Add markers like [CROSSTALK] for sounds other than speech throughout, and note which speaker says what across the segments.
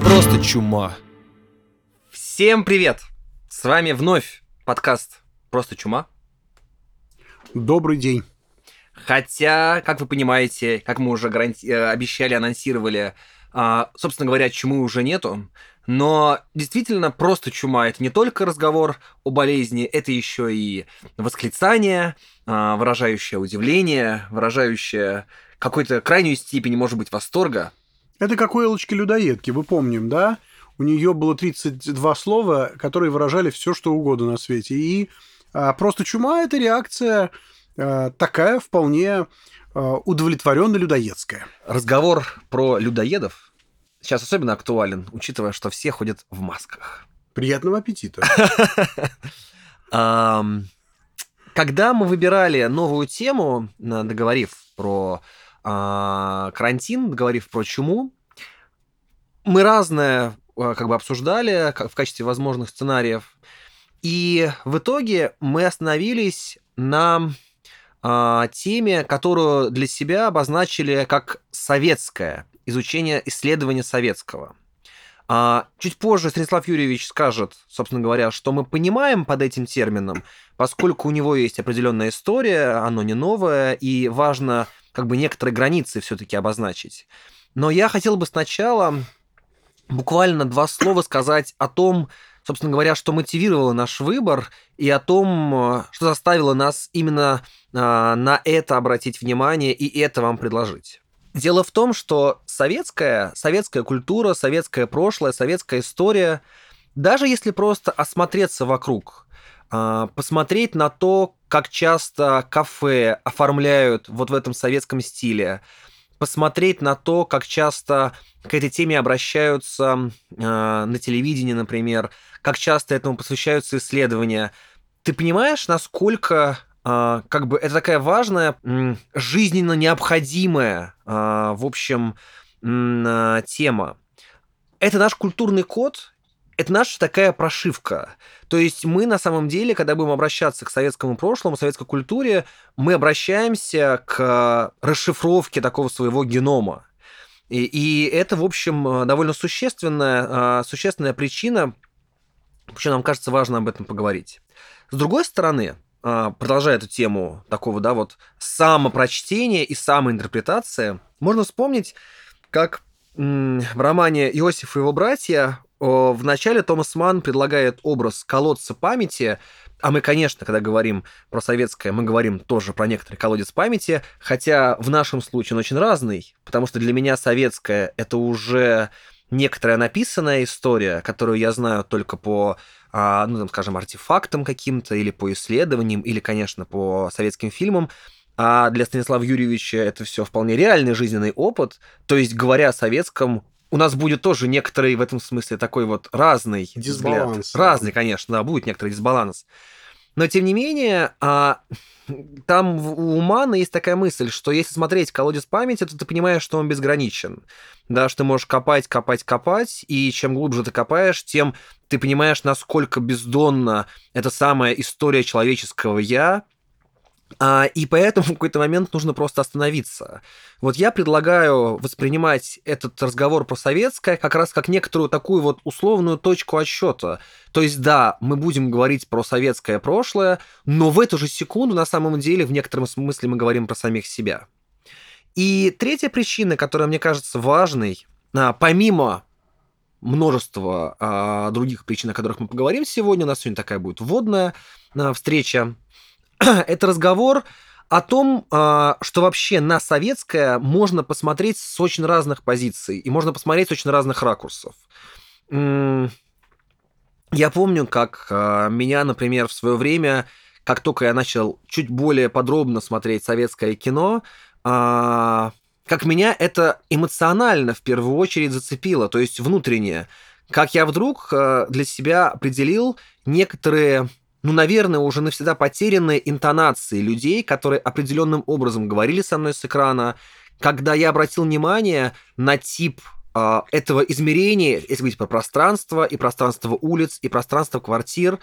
Speaker 1: Просто чума.
Speaker 2: Всем привет! С вами вновь подкаст «Просто чума».
Speaker 3: Добрый день.
Speaker 2: Хотя, как вы понимаете, как мы уже гаранти- э, обещали, анонсировали, а, собственно говоря, чумы уже нету. Но действительно, просто чума это не только разговор о болезни, это еще и восклицание, а, выражающее удивление, выражающее какой-то крайнюю степень, может быть, восторга.
Speaker 3: Это как у Элочки-людоедки, вы помним, да? У нее было 32 слова, которые выражали все, что угодно на свете. И а, просто чума – это реакция а, такая вполне а, удовлетворенно людоедская.
Speaker 2: Разговор про людоедов сейчас особенно актуален, учитывая, что все ходят в масках.
Speaker 3: Приятного аппетита. [LAUGHS]
Speaker 2: Когда мы выбирали новую тему, договорив про а, карантин, договорив про чуму, мы разное а, как бы обсуждали в качестве возможных сценариев. И в итоге мы остановились на а, теме, которую для себя обозначили как советское изучение исследования советского. А, чуть позже Станислав Юрьевич скажет, собственно говоря, что мы понимаем под этим термином, поскольку у него есть определенная история, оно не новое, и важно как бы некоторые границы все-таки обозначить. Но я хотел бы сначала буквально два слова сказать о том, собственно говоря, что мотивировало наш выбор и о том, что заставило нас именно а, на это обратить внимание и это вам предложить. Дело в том, что советская, советская культура, советское прошлое, советская история, даже если просто осмотреться вокруг, а, посмотреть на то, как часто кафе оформляют вот в этом советском стиле, посмотреть на то, как часто к этой теме обращаются а, на телевидении, например, как часто этому посвящаются исследования. Ты понимаешь, насколько а, как бы это такая важная, жизненно необходимая, а, в общем, а, тема. Это наш культурный код, это наша такая прошивка. То есть мы на самом деле, когда будем обращаться к советскому прошлому, советской культуре, мы обращаемся к расшифровке такого своего генома. И, и это, в общем, довольно существенная, существенная причина, почему нам кажется важно об этом поговорить. С другой стороны, продолжая эту тему такого, да, вот самопрочтения и самоинтерпретации, можно вспомнить, как в романе «Иосиф и его братья» в начале Томас Манн предлагает образ колодца памяти, а мы, конечно, когда говорим про советское, мы говорим тоже про некоторый колодец памяти, хотя в нашем случае он очень разный, потому что для меня советское — это уже некоторая написанная история, которую я знаю только по, а, ну, там, скажем, артефактам каким-то, или по исследованиям, или, конечно, по советским фильмам. А для Станислава Юрьевича это все вполне реальный жизненный опыт. То есть, говоря о советском, у нас будет тоже некоторый в этом смысле такой вот разный
Speaker 3: Дисбаланс.
Speaker 2: взгляд. Разный, конечно, да, будет некоторый дисбаланс. Но, тем не менее, а, там у Умана есть такая мысль, что если смотреть колодец памяти, то ты понимаешь, что он безграничен. Да, что ты можешь копать, копать, копать, и чем глубже ты копаешь, тем ты понимаешь, насколько бездонна эта самая история человеческого «я», и поэтому [LAUGHS] в какой-то момент нужно просто остановиться. Вот я предлагаю воспринимать этот разговор про советское как раз как некоторую такую вот условную точку отсчета. То есть, да, мы будем говорить про советское прошлое, но в эту же секунду на самом деле в некотором смысле мы говорим про самих себя. И третья причина, которая мне кажется важной, а, помимо множества а, других причин, о которых мы поговорим сегодня, у нас сегодня такая будет вводная а, встреча, [CLEARS THROAT] это разговор о том, а, что вообще на советское можно посмотреть с очень разных позиций, и можно посмотреть с очень разных ракурсов. Я помню, как а, меня, например, в свое время, как только я начал чуть более подробно смотреть советское кино, а, как меня это эмоционально в первую очередь зацепило, то есть внутреннее. Как я вдруг для себя определил некоторые ну, наверное, уже навсегда потерянные интонации людей, которые определенным образом говорили со мной с экрана, когда я обратил внимание на тип а, этого измерения, если говорить про пространство, и пространство улиц, и пространство квартир,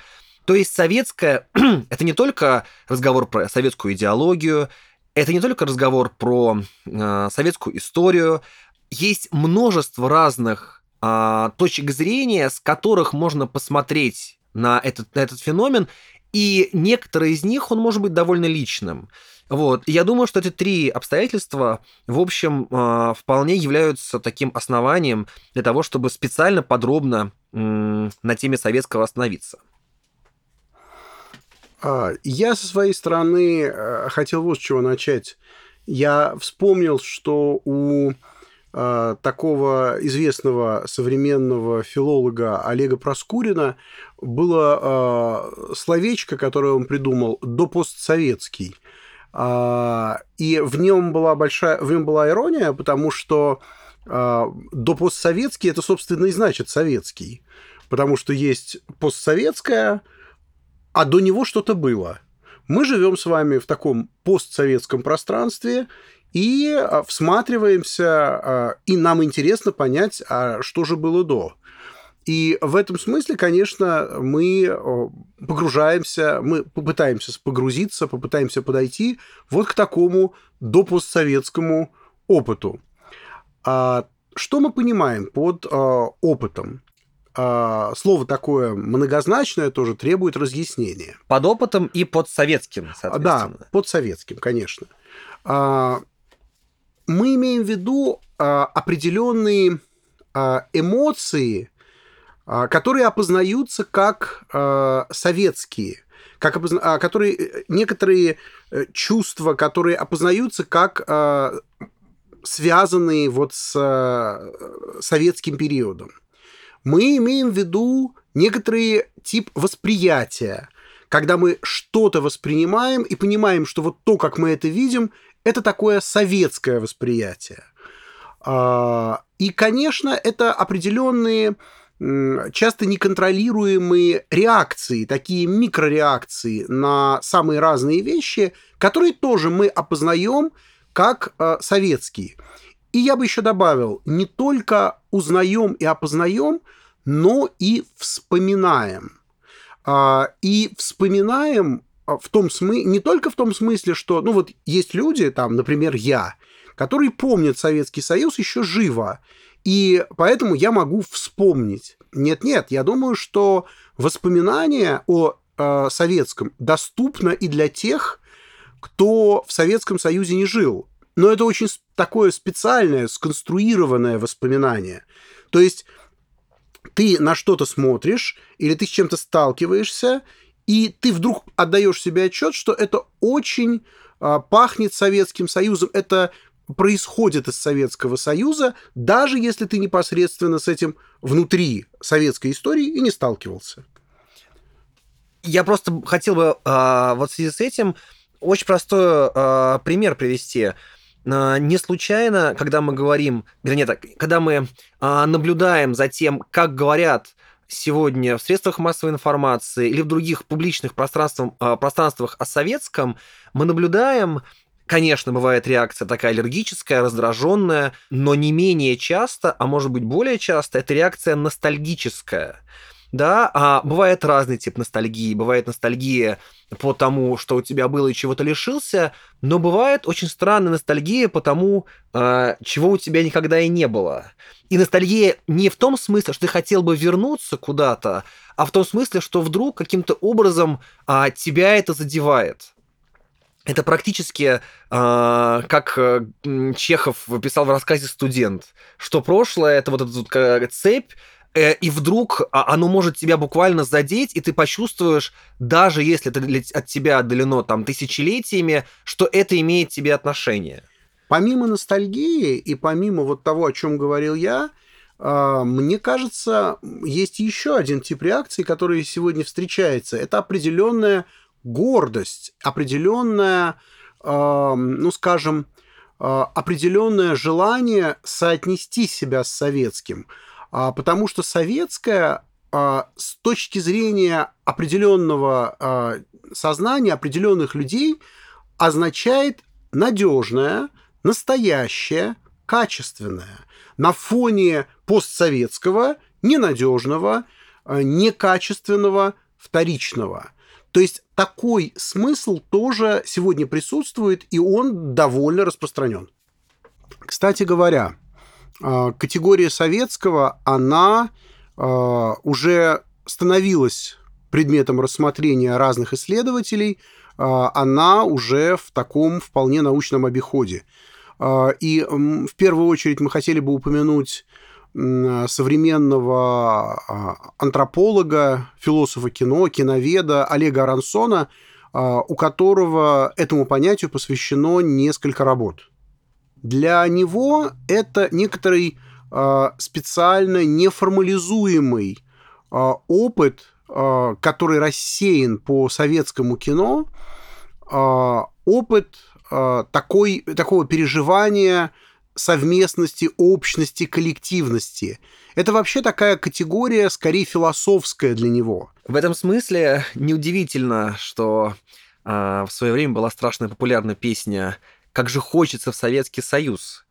Speaker 2: То есть советское [CLEARS THROAT] — это не только разговор про советскую идеологию, это не только разговор про э, советскую историю. Есть множество разных э, точек зрения, с которых можно посмотреть на этот, на этот феномен, и некоторые из них он может быть довольно личным. Вот. Я думаю, что эти три обстоятельства, в общем, э, вполне являются таким основанием для того, чтобы специально подробно на теме советского остановиться.
Speaker 3: А, я со своей стороны э, хотел вот с чего начать. Я вспомнил, что у такого известного современного филолога Олега Проскурина было э, словечко, которое он придумал, допостсоветский. А, и в нем была большая, в нем была ирония, потому что допостсоветский это, собственно, и значит советский. Потому что есть постсоветская, а до него что-то было. Мы живем с вами в таком постсоветском пространстве и а, всматриваемся, а, и нам интересно понять, а что же было до. И в этом смысле, конечно, мы погружаемся, мы попытаемся погрузиться, попытаемся подойти вот к такому допостсоветскому опыту. Что мы понимаем под опытом? а, слово такое многозначное тоже требует разъяснения.
Speaker 2: Под опытом и под советским,
Speaker 3: соответственно. Да, под советским, конечно. Мы имеем в виду а, определенные а, эмоции, а, которые опознаются как советские, как опозна... которые э, некоторые э, чувства, которые опознаются как связанные вот с советским периодом. Мы имеем в виду некоторый тип восприятия, когда мы что-то воспринимаем и понимаем, что вот то, как мы это видим, это такое советское восприятие. А, и, конечно, это определенные часто неконтролируемые реакции, такие микрореакции на самые разные вещи, которые тоже мы опознаем как а, советские. И я бы еще добавил, не только узнаем и опознаем, но и вспоминаем. А, и вспоминаем в том смысле, не только в том смысле, что, ну вот есть люди, там, например, я, которые помнят Советский Союз еще живо, и поэтому я могу вспомнить. Нет-нет, я думаю, что воспоминания о э, советском доступно и для тех, кто в Советском Союзе не жил. Но это очень такое специальное, сконструированное воспоминание. То есть ты на что-то смотришь, или ты с чем-то сталкиваешься, и ты вдруг отдаешь себе отчет, что это очень а, пахнет Советским Союзом, это происходит из Советского Союза, даже если ты непосредственно с этим внутри советской истории и не сталкивался.
Speaker 2: Я просто хотел бы э, вот в связи с этим очень простой э, пример привести. А, не случайно, когда мы говорим, вернее так, когда мы а, наблюдаем за тем, как говорят сегодня в средствах массовой информации или в других публичных пространствах, пространствах о советском, мы наблюдаем Конечно, бывает реакция такая аллергическая, раздраженная, но не менее часто, а может быть более часто, это реакция ностальгическая да, а бывает разный тип ностальгии. Бывает ностальгия по тому, что у тебя было и чего то лишился, но бывает очень странная ностальгия по тому, э, чего у тебя никогда и не было. И ностальгия не в том смысле, что ты хотел бы вернуться куда-то, а в том смысле, что вдруг каким-то образом э, тебя это задевает. Это практически э, как Чехов писал в рассказе «Студент», что прошлое — это вот эта вот цепь, Э, и вдруг а, оно может тебя буквально задеть, и ты почувствуешь, даже если это от тебя отдалено там тысячелетиями, что это имеет тебе отношение.
Speaker 3: Помимо ностальгии и помимо вот того, о чем говорил я, а, мне кажется, есть еще один тип реакции, который сегодня встречается. Это определенная гордость, определенная, а, ну скажем, определенное желание соотнести себя с советским – потому что советская а, с точки зрения определенного а, сознания, определенных людей, означает надежное, настоящее, качественное. На фоне постсоветского, ненадежного, некачественного, вторичного. То есть такой смысл тоже сегодня присутствует, и он довольно распространен. Кстати говоря, а, категория советского, она а, уже становилась предметом рассмотрения разных исследователей, а, она уже в таком вполне научном обиходе. И в первую очередь мы хотели бы упомянуть современного антрополога, философа кино, киноведа Олега Арансона, у которого этому понятию посвящено несколько работ. Для него это некоторый э, специально неформализуемый э, опыт, э, который рассеян по советскому кино, опыт такой, такого переживания совместности, общности, коллективности. Это вообще такая категория, скорее философская для него.
Speaker 2: В этом смысле неудивительно, что э, в свое время была страшно популярна песня как же хочется в Советский Союз.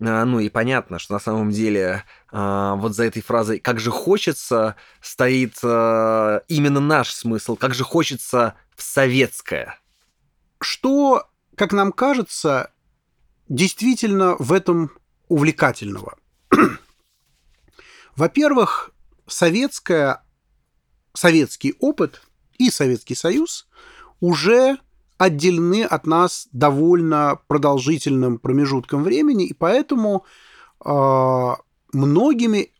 Speaker 2: А, ну и понятно, что на самом деле а, вот за этой фразой «как же хочется» стоит а, именно наш смысл, как же хочется в советское.
Speaker 3: Что, как нам кажется, действительно в этом увлекательного? [CLEARS THROAT] Во-первых, советская, советский опыт и Советский Союз уже отделены от нас довольно продолжительным промежутком времени, и поэтому э, многими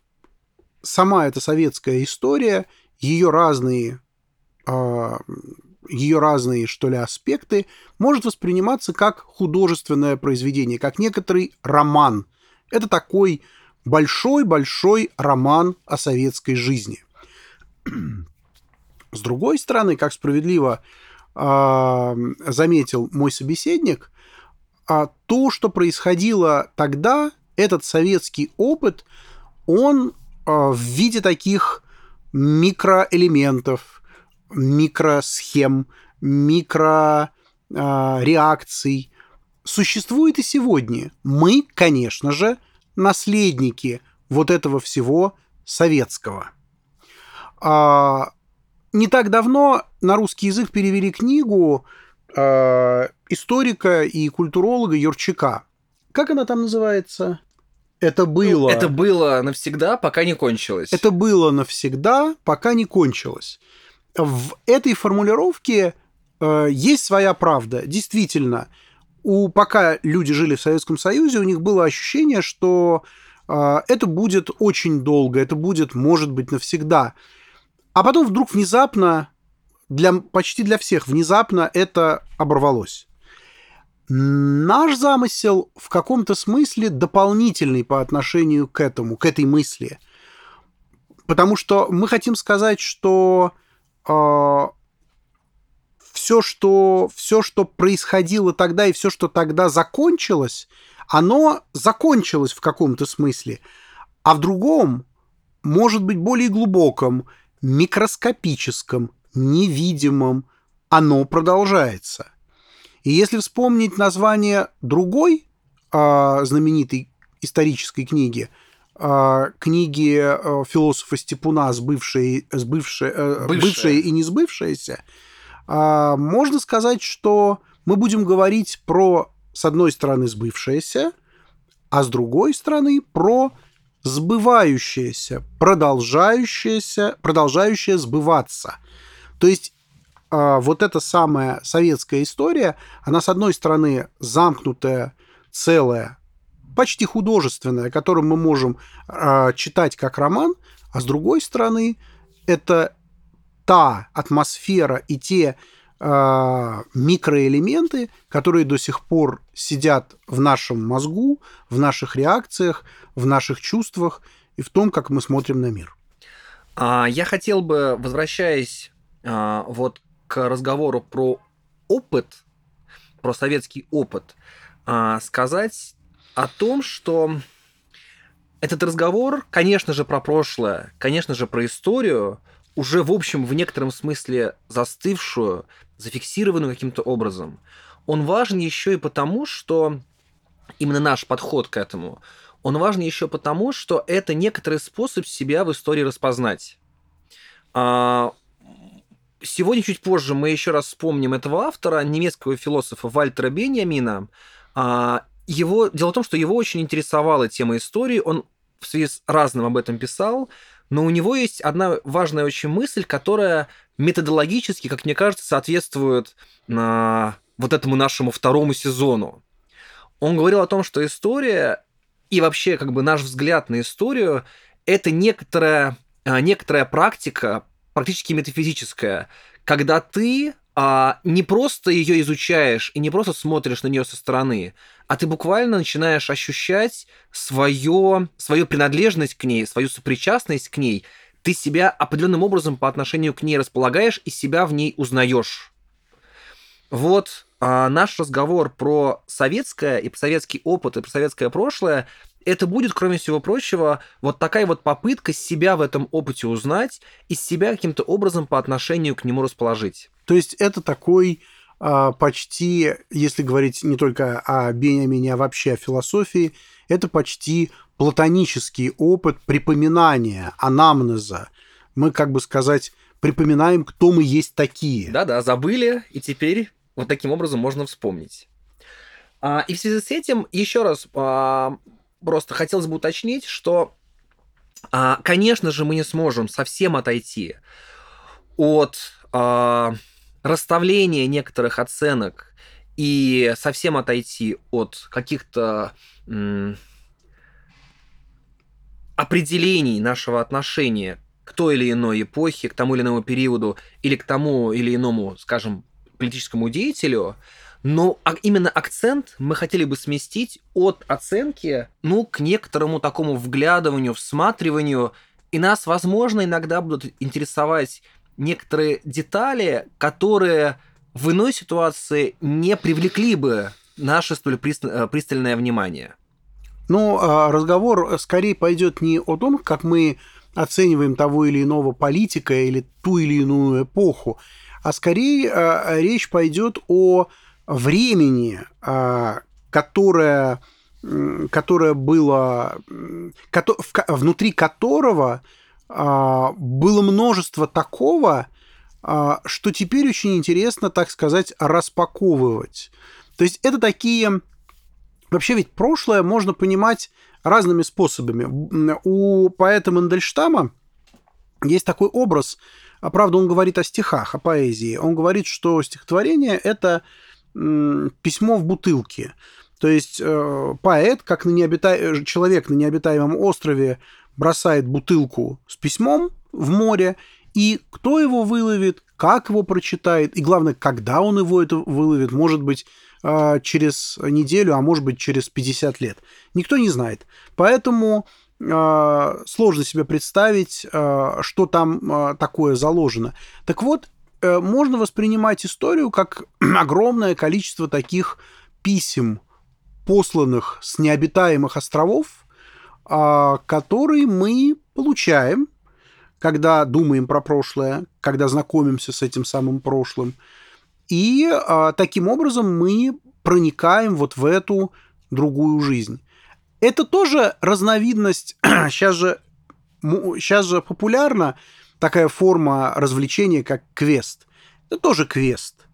Speaker 3: сама эта советская история, ее разные, э, ее разные, что ли, аспекты, может восприниматься как художественное произведение, как некоторый роман. Это такой большой-большой роман о советской жизни. С другой стороны, как справедливо а, заметил мой собеседник, а то, что происходило тогда, этот советский опыт, он а, в виде таких микроэлементов, микросхем, микрореакций существует и сегодня. Мы, конечно же, наследники вот этого всего советского. Не так давно на русский язык перевели книгу э, историка и культуролога Юрчака. Как она там называется? Это было.
Speaker 2: Ну, это было навсегда, пока не кончилось.
Speaker 3: Это было навсегда, пока не кончилось. В этой формулировке э, есть своя правда. Действительно, у, пока люди жили в Советском Союзе, у них было ощущение, что э, это будет очень долго, это будет, может быть, навсегда. А потом вдруг внезапно, для, почти для всех внезапно это оборвалось. Наш замысел в каком-то смысле дополнительный по отношению к этому, к этой мысли. Потому что мы хотим сказать, что э, все, что, все, что происходило тогда и все, что тогда закончилось, оно закончилось в каком-то смысле. А в другом, может быть, более глубоком, микроскопическом, невидимом, оно продолжается. И если вспомнить название другой э, знаменитой исторической книги, э, книги э, философа Степуна «Сбывшее, сбывшее, э, бывшее. бывшее и не сбывшееся», э, можно сказать, что мы будем говорить про, с одной стороны, сбывшееся, а с другой стороны, про сбывающееся, продолжающееся, продолжающее сбываться. То есть э, вот эта самая советская история, она, с одной стороны, замкнутая, целая, почти художественная, которую мы можем э, читать как роман, а с другой стороны, это та атмосфера и те микроэлементы, которые до сих пор сидят в нашем мозгу, в наших реакциях, в наших чувствах и в том, как мы смотрим на мир.
Speaker 2: А, я хотел бы, возвращаясь а, вот к разговору про опыт, про советский опыт, а, сказать о том, что этот разговор, конечно же, про прошлое, конечно же, про историю, уже, в общем, в некотором смысле застывшую, зафиксированную каким-то образом. Он важен еще и потому, что именно наш подход к этому, он важен еще потому, что это некоторый способ себя в истории распознать. А, сегодня чуть позже мы еще раз вспомним этого автора, немецкого философа Вальтера Беньямина. А, его, дело в том, что его очень интересовала тема истории, он в связи с разным об этом писал, но у него есть одна важная очень мысль, которая методологически, как мне кажется, соответствует на вот этому нашему второму сезону. Он говорил о том, что история и вообще как бы наш взгляд на историю это некоторая, а, некоторая практика, практически метафизическая, когда ты а, не просто ее изучаешь и не просто смотришь на нее со стороны, а ты буквально начинаешь ощущать свое, свою принадлежность к ней, свою сопричастность к ней. Ты себя определенным образом по отношению к ней располагаешь и себя в ней узнаешь. Вот а, наш разговор про советское и про советский опыт и про советское прошлое это будет, кроме всего прочего, вот такая вот попытка себя в этом опыте узнать и себя каким-то образом по отношению к нему расположить.
Speaker 3: То есть это такой а, почти, если говорить не только о Бениамине, а вообще о философии, это почти платонический опыт припоминания, анамнеза. Мы, как бы сказать, припоминаем, кто мы есть такие.
Speaker 2: Да-да, забыли, и теперь вот таким образом можно вспомнить. А, и в связи с этим еще раз а, просто хотелось бы уточнить, что, а, конечно же, мы не сможем совсем отойти от расставления некоторых оценок и совсем отойти от каких-то определений нашего отношения к той или иной эпохе, к тому или иному периоду или к тому или иному, скажем, политическому деятелю, но а именно акцент мы хотели бы сместить от оценки, ну, к некоторому такому вглядыванию, всматриванию, и нас, возможно, иногда будут интересовать некоторые детали, которые в иной ситуации не привлекли бы наше столь э, пристальное внимание.
Speaker 3: Ну, а разговор скорее пойдет не о том, как мы оцениваем того или иного политика или ту или иную эпоху, а скорее а, речь пойдет о времени, а, которое, которое было, внутри которого было множество такого, что теперь очень интересно, так сказать, распаковывать. То есть это такие... Вообще ведь прошлое можно понимать разными способами. У поэта Мандельштама есть такой образ – а правда, он говорит о стихах, о поэзии. Он говорит, что стихотворение – это письмо в бутылке. То есть э, поэт, как на необита... Человек на необитаемом острове, бросает бутылку с письмом в море, и кто его выловит, как его прочитает, и главное, когда он его это выловит, может быть, э, через неделю, а может быть, через 50 лет. Никто не знает. Поэтому а, сложно себе представить, а, что там а, такое заложено. Так вот, э, можно воспринимать историю как [CLEARS THROAT] огромное количество таких писем, посланных с необитаемых островов, которые мы получаем, когда думаем про прошлое, когда знакомимся с этим самым прошлым. И таким образом мы проникаем вот в эту другую жизнь. Это тоже разновидность, [CLEARS THROAT] сейчас же, сейчас же популярна такая форма развлечения, как квест. Это тоже квест,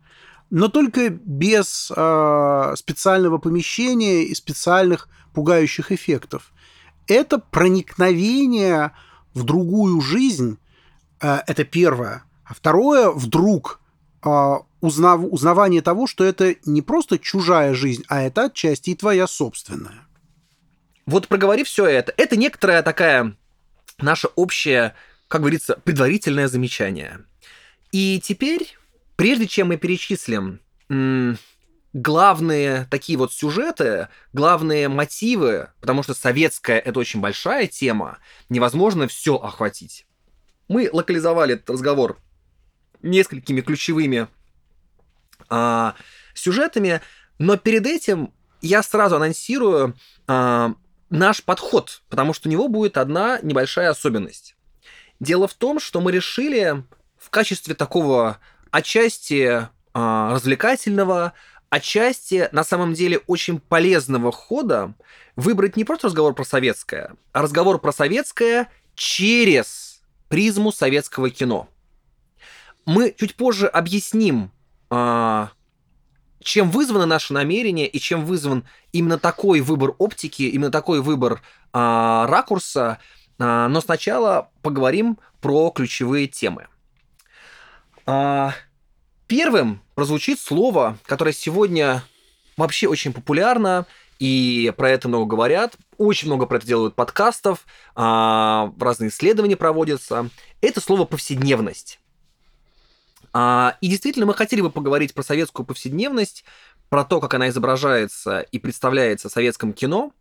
Speaker 3: но только без э, специального помещения и специальных пугающих эффектов. Это проникновение в другую жизнь, э, это первое. А второе, вдруг э, узнав, узнавание того, что это не просто чужая жизнь, а это отчасти и твоя собственная.
Speaker 2: Вот проговорив все это, это некоторая такая наша общая, как говорится, предварительное замечание. И теперь, прежде чем мы перечислим главные такие вот сюжеты, главные мотивы, потому что советская это очень большая тема, невозможно все охватить. Мы локализовали этот разговор несколькими ключевыми а, сюжетами, но перед этим я сразу анонсирую а, наш подход, потому что у него будет одна небольшая особенность. Дело в том, что мы решили в качестве такого отчасти э, развлекательного, отчасти на самом деле очень полезного хода выбрать не просто разговор про советское, а разговор про советское через призму советского кино. мы чуть позже объясним, а, чем вызвано наше намерение и чем вызван именно такой выбор оптики, именно такой выбор а, ракурса. А, но сначала поговорим про ключевые темы. Первым прозвучит слово, которое сегодня вообще очень популярно, и про это много говорят, очень много про это делают подкастов, а, разные исследования проводятся. Это слово повседневность. А, и действительно, мы хотели бы поговорить про советскую повседневность, про то, как она изображается и представляется в советском кино,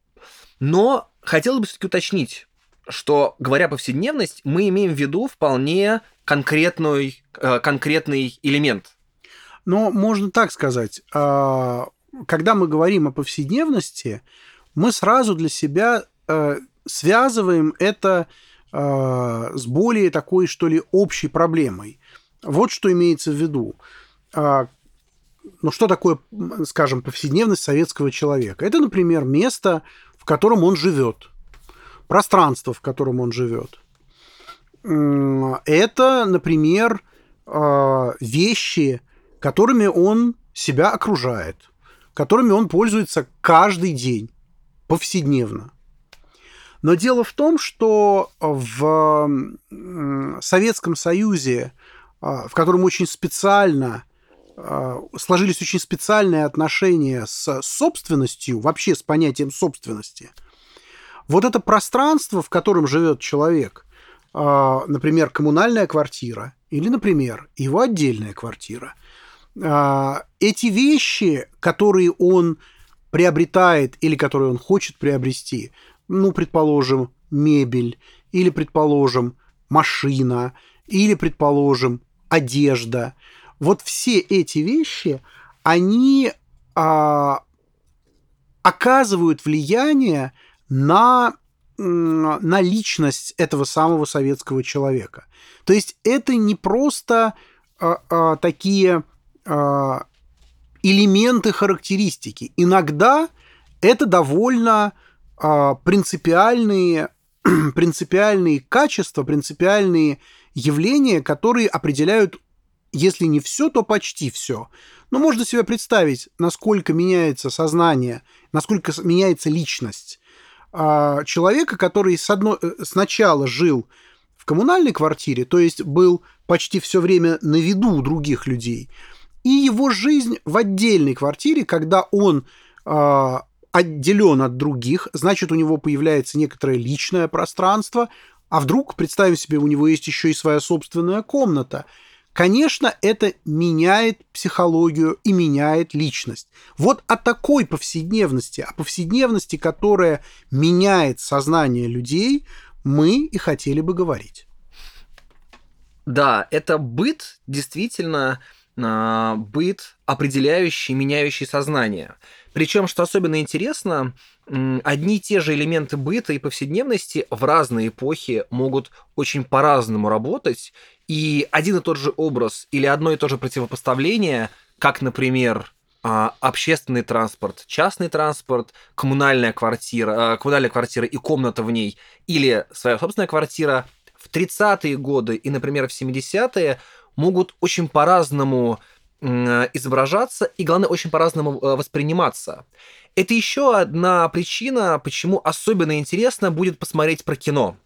Speaker 2: но хотелось бы все-таки уточнить, что, говоря повседневность, мы имеем в виду вполне конкретный, э, конкретный элемент.
Speaker 3: Но можно так сказать, а, когда мы говорим о повседневности, мы сразу для себя э, связываем это э, с более такой, что ли, общей проблемой. Вот что имеется в виду. А, ну, что такое, скажем, повседневность советского человека? Это, например, место, в котором он живет, пространство, в котором он живет. Это, например, а, вещи, которыми он себя окружает – которыми он пользуется каждый день, повседневно. Но дело в том, что в Советском Союзе, а, в котором очень специально а, сложились очень специальные отношения с собственностью, вообще с понятием собственности, вот это пространство, в котором живет человек, а, например, коммунальная квартира или, например, его отдельная квартира – эти вещи, которые он приобретает или которые он хочет приобрести, ну, предположим, мебель, или, предположим, машина, или, предположим, одежда, вот все эти вещи, они а, оказывают влияние на, на личность этого самого советского человека. То есть это не просто а, а, такие а, элементы характеристики. Иногда это довольно а, принципиальные, [CLEARS THROAT] принципиальные качества, принципиальные явления, которые определяют, если не все, то почти все. Но можно себе представить, насколько меняется сознание, насколько меняется личность а, человека, который с одно... Э, сначала жил в коммунальной квартире, то есть был почти все время на виду у других людей, и его жизнь в отдельной квартире, когда он э, отделен от других, значит, у него появляется некоторое личное пространство, а вдруг, представим себе, у него есть еще и своя собственная комната. Конечно, это меняет психологию и меняет личность. Вот о такой повседневности, о повседневности, которая меняет сознание людей, мы и хотели бы говорить.
Speaker 2: Да, это быт действительно а, быт, определяющий, меняющий сознание. Причем, что особенно интересно, одни и те же элементы быта и повседневности в разные эпохи могут очень по-разному работать, и один и тот же образ или одно и то же противопоставление, как, например, а, общественный транспорт, частный транспорт, коммунальная квартира, а, коммунальная квартира и комната в ней, или своя собственная квартира, в 30-е годы и, например, в 70-е могут очень по-разному изображаться и, главное, очень по-разному э, восприниматься. Это еще одна причина, почему особенно интересно будет посмотреть про кино.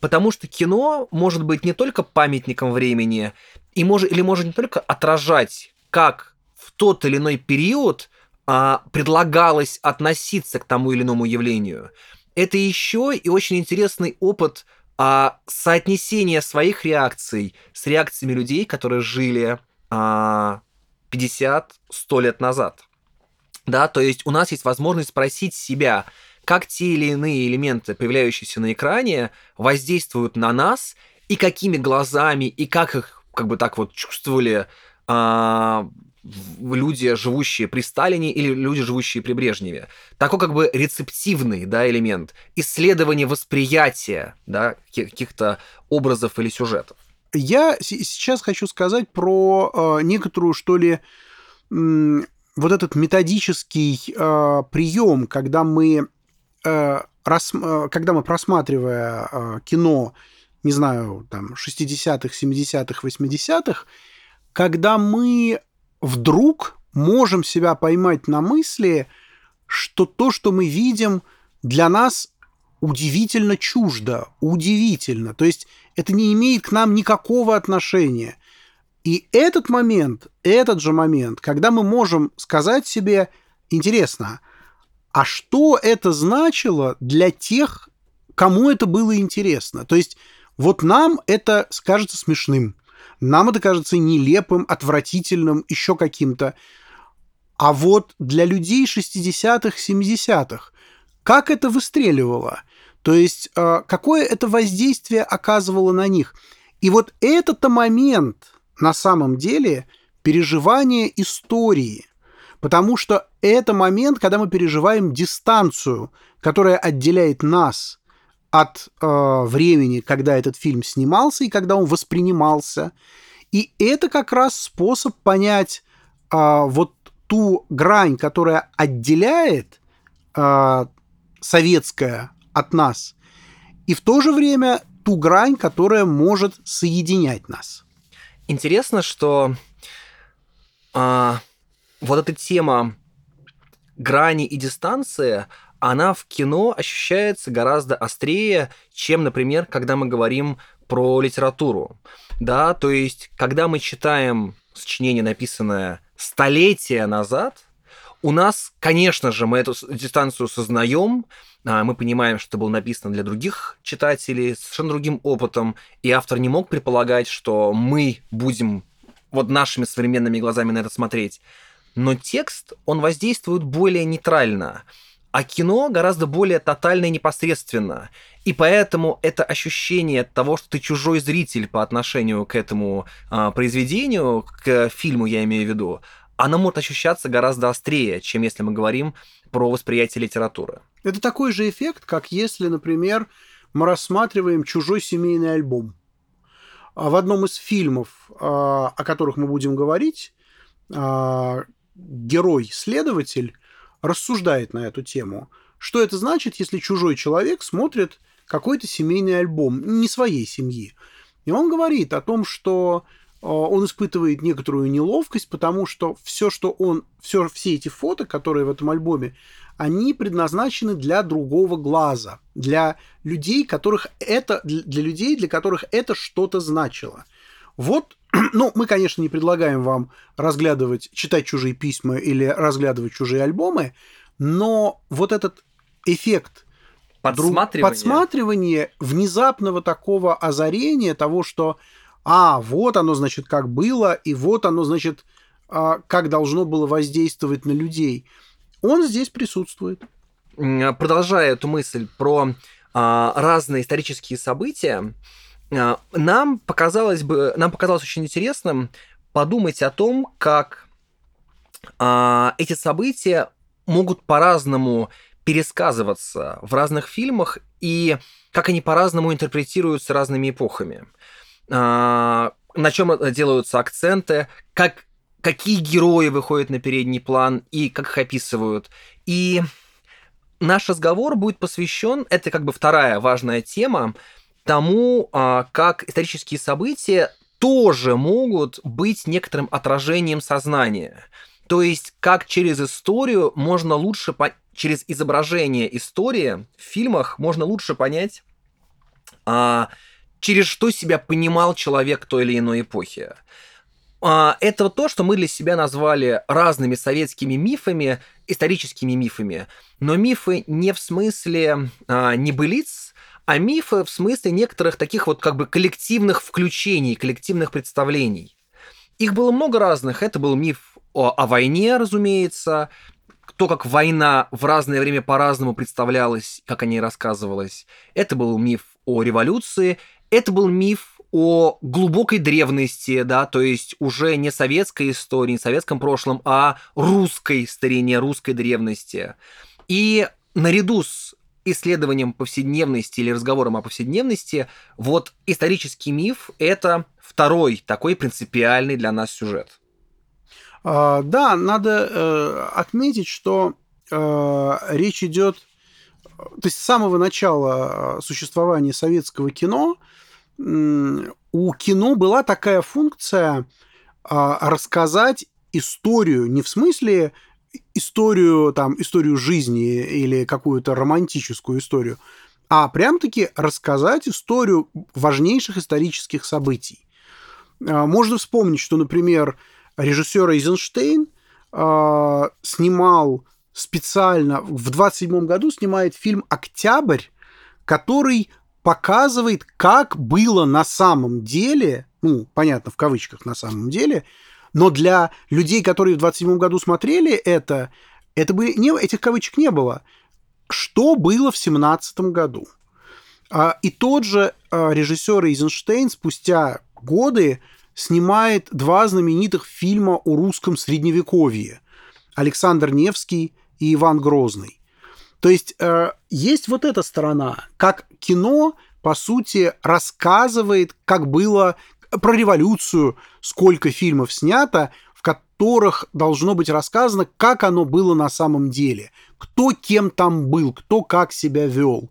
Speaker 2: Потому что кино может быть не только памятником времени, и может, или может не только отражать, как в тот или иной период а, предлагалось относиться к тому или иному явлению. Это еще и очень интересный опыт а, соотнесение своих реакций с реакциями людей, которые жили а, 50-100 лет назад. Да, то есть у нас есть возможность спросить себя, как те или иные элементы, появляющиеся на экране, воздействуют на нас, и какими глазами, и как их как бы так вот чувствовали а, люди, живущие при Сталине или люди, живущие при Брежневе. Такой как бы рецептивный да, элемент, исследование восприятия да, каких-то образов или сюжетов.
Speaker 3: Я сейчас хочу сказать про э, некоторую, что ли, э, вот этот методический э, прием, когда мы, э, рас, э, когда мы просматривая э, кино, не знаю, там, 60-х, 70-х, 80-х, когда мы вдруг можем себя поймать на мысли, что то, что мы видим, для нас удивительно чуждо, удивительно. То есть это не имеет к нам никакого отношения. И этот момент, этот же момент, когда мы можем сказать себе, интересно, а что это значило для тех, кому это было интересно? То есть вот нам это кажется смешным, нам это кажется нелепым, отвратительным, еще каким-то. А вот для людей 60-х, 70-х, как это выстреливало? То есть э, какое это воздействие оказывало на них? И вот этот момент на самом деле переживание истории, потому что это момент, когда мы переживаем дистанцию, которая отделяет нас от э, времени, когда этот фильм снимался и когда он воспринимался. И это как раз способ понять э, вот ту грань, которая отделяет э, советское от нас, и в то же время ту грань, которая может соединять нас.
Speaker 2: Интересно, что а, вот эта тема грани и дистанции, она в кино ощущается гораздо острее, чем, например, когда мы говорим про литературу. Да, то есть, когда мы читаем сочинение, написанное столетия назад, у нас, конечно же, мы эту дистанцию сознаем, а, мы понимаем, что это было написано для других читателей, с совершенно другим опытом, и автор не мог предполагать, что мы будем вот нашими современными глазами на это смотреть. Но текст, он воздействует более нейтрально, а кино гораздо более тотально и непосредственно. И поэтому это ощущение того, что ты чужой зритель по отношению к этому а, произведению, к фильму, я имею в виду, она может ощущаться гораздо острее, чем если мы говорим про восприятие литературы.
Speaker 3: Это такой же эффект, как если, например, мы рассматриваем чужой семейный альбом. А в одном из фильмов, а, о которых мы будем говорить, герой-следователь рассуждает на эту тему. Что это значит, если чужой человек смотрит какой-то семейный альбом не своей семьи? И он говорит о том, что а, он испытывает некоторую неловкость, потому что все, что он, все, все эти фото, которые в этом альбоме, они предназначены для другого глаза, для людей, которых это, для людей, для которых это что-то значило. Вот, [CLEARS THROAT] ну, мы, конечно, не предлагаем вам разглядывать, читать чужие письма или разглядывать чужие альбомы, но вот этот эффект
Speaker 2: подсматривания,
Speaker 3: подсматривания внезапного такого озарения того, что а, вот оно, значит, как было, и вот оно, значит, а, как должно было воздействовать на людей. Он здесь присутствует.
Speaker 2: Продолжая эту мысль про а, разные исторические события, нам показалось бы, нам показалось очень интересным подумать о том, как эти события могут по-разному пересказываться в разных фильмах и как они по-разному интерпретируются разными эпохами. А, на чем делаются акценты, как, какие герои выходят на передний план и как их описывают. И наш разговор будет посвящен, это как бы вторая важная тема, тому, а, как исторические события тоже могут быть некоторым отражением сознания. То есть, как через историю можно лучше, по... через изображение истории в фильмах можно лучше понять, а, через что себя понимал человек той или иной эпохи. А, это то, что мы для себя назвали разными советскими мифами, историческими мифами. Но мифы не в смысле а, небылиц, а мифы в смысле некоторых таких вот как бы коллективных включений, коллективных представлений. Их было много разных. Это был миф о, о войне, разумеется, то, как война в разное время по-разному представлялась, как о ней рассказывалось. Это был миф о революции, это был миф о глубокой древности, да, то есть уже не советской истории, не советском прошлом, а русской старине, русской древности. И наряду с исследованием повседневности или разговором о повседневности, вот исторический миф — это второй такой принципиальный для нас сюжет.
Speaker 3: А, да, надо э, отметить, что э, речь идет, то есть с самого начала существования советского кино у кино была такая функция а, рассказать историю не в смысле историю, там, историю жизни или какую-то романтическую историю, а прям-таки рассказать историю важнейших исторических событий. А, можно вспомнить, что, например, режиссер Эйзенштейн а, снимал специально, в 27 году снимает фильм «Октябрь», который показывает, как было на самом деле, ну, понятно, в кавычках на самом деле, но для людей, которые в 27 году смотрели это, это бы не, этих кавычек не было. Что было в 17 году? А, и тот же а, режиссер Эйзенштейн спустя годы снимает два знаменитых фильма о русском средневековье. Александр Невский и Иван Грозный. То есть э, есть вот эта сторона, как кино, по сути, рассказывает, как было про революцию, сколько фильмов снято, в которых должно быть рассказано, как оно было на самом деле, кто кем там был, кто как себя вел.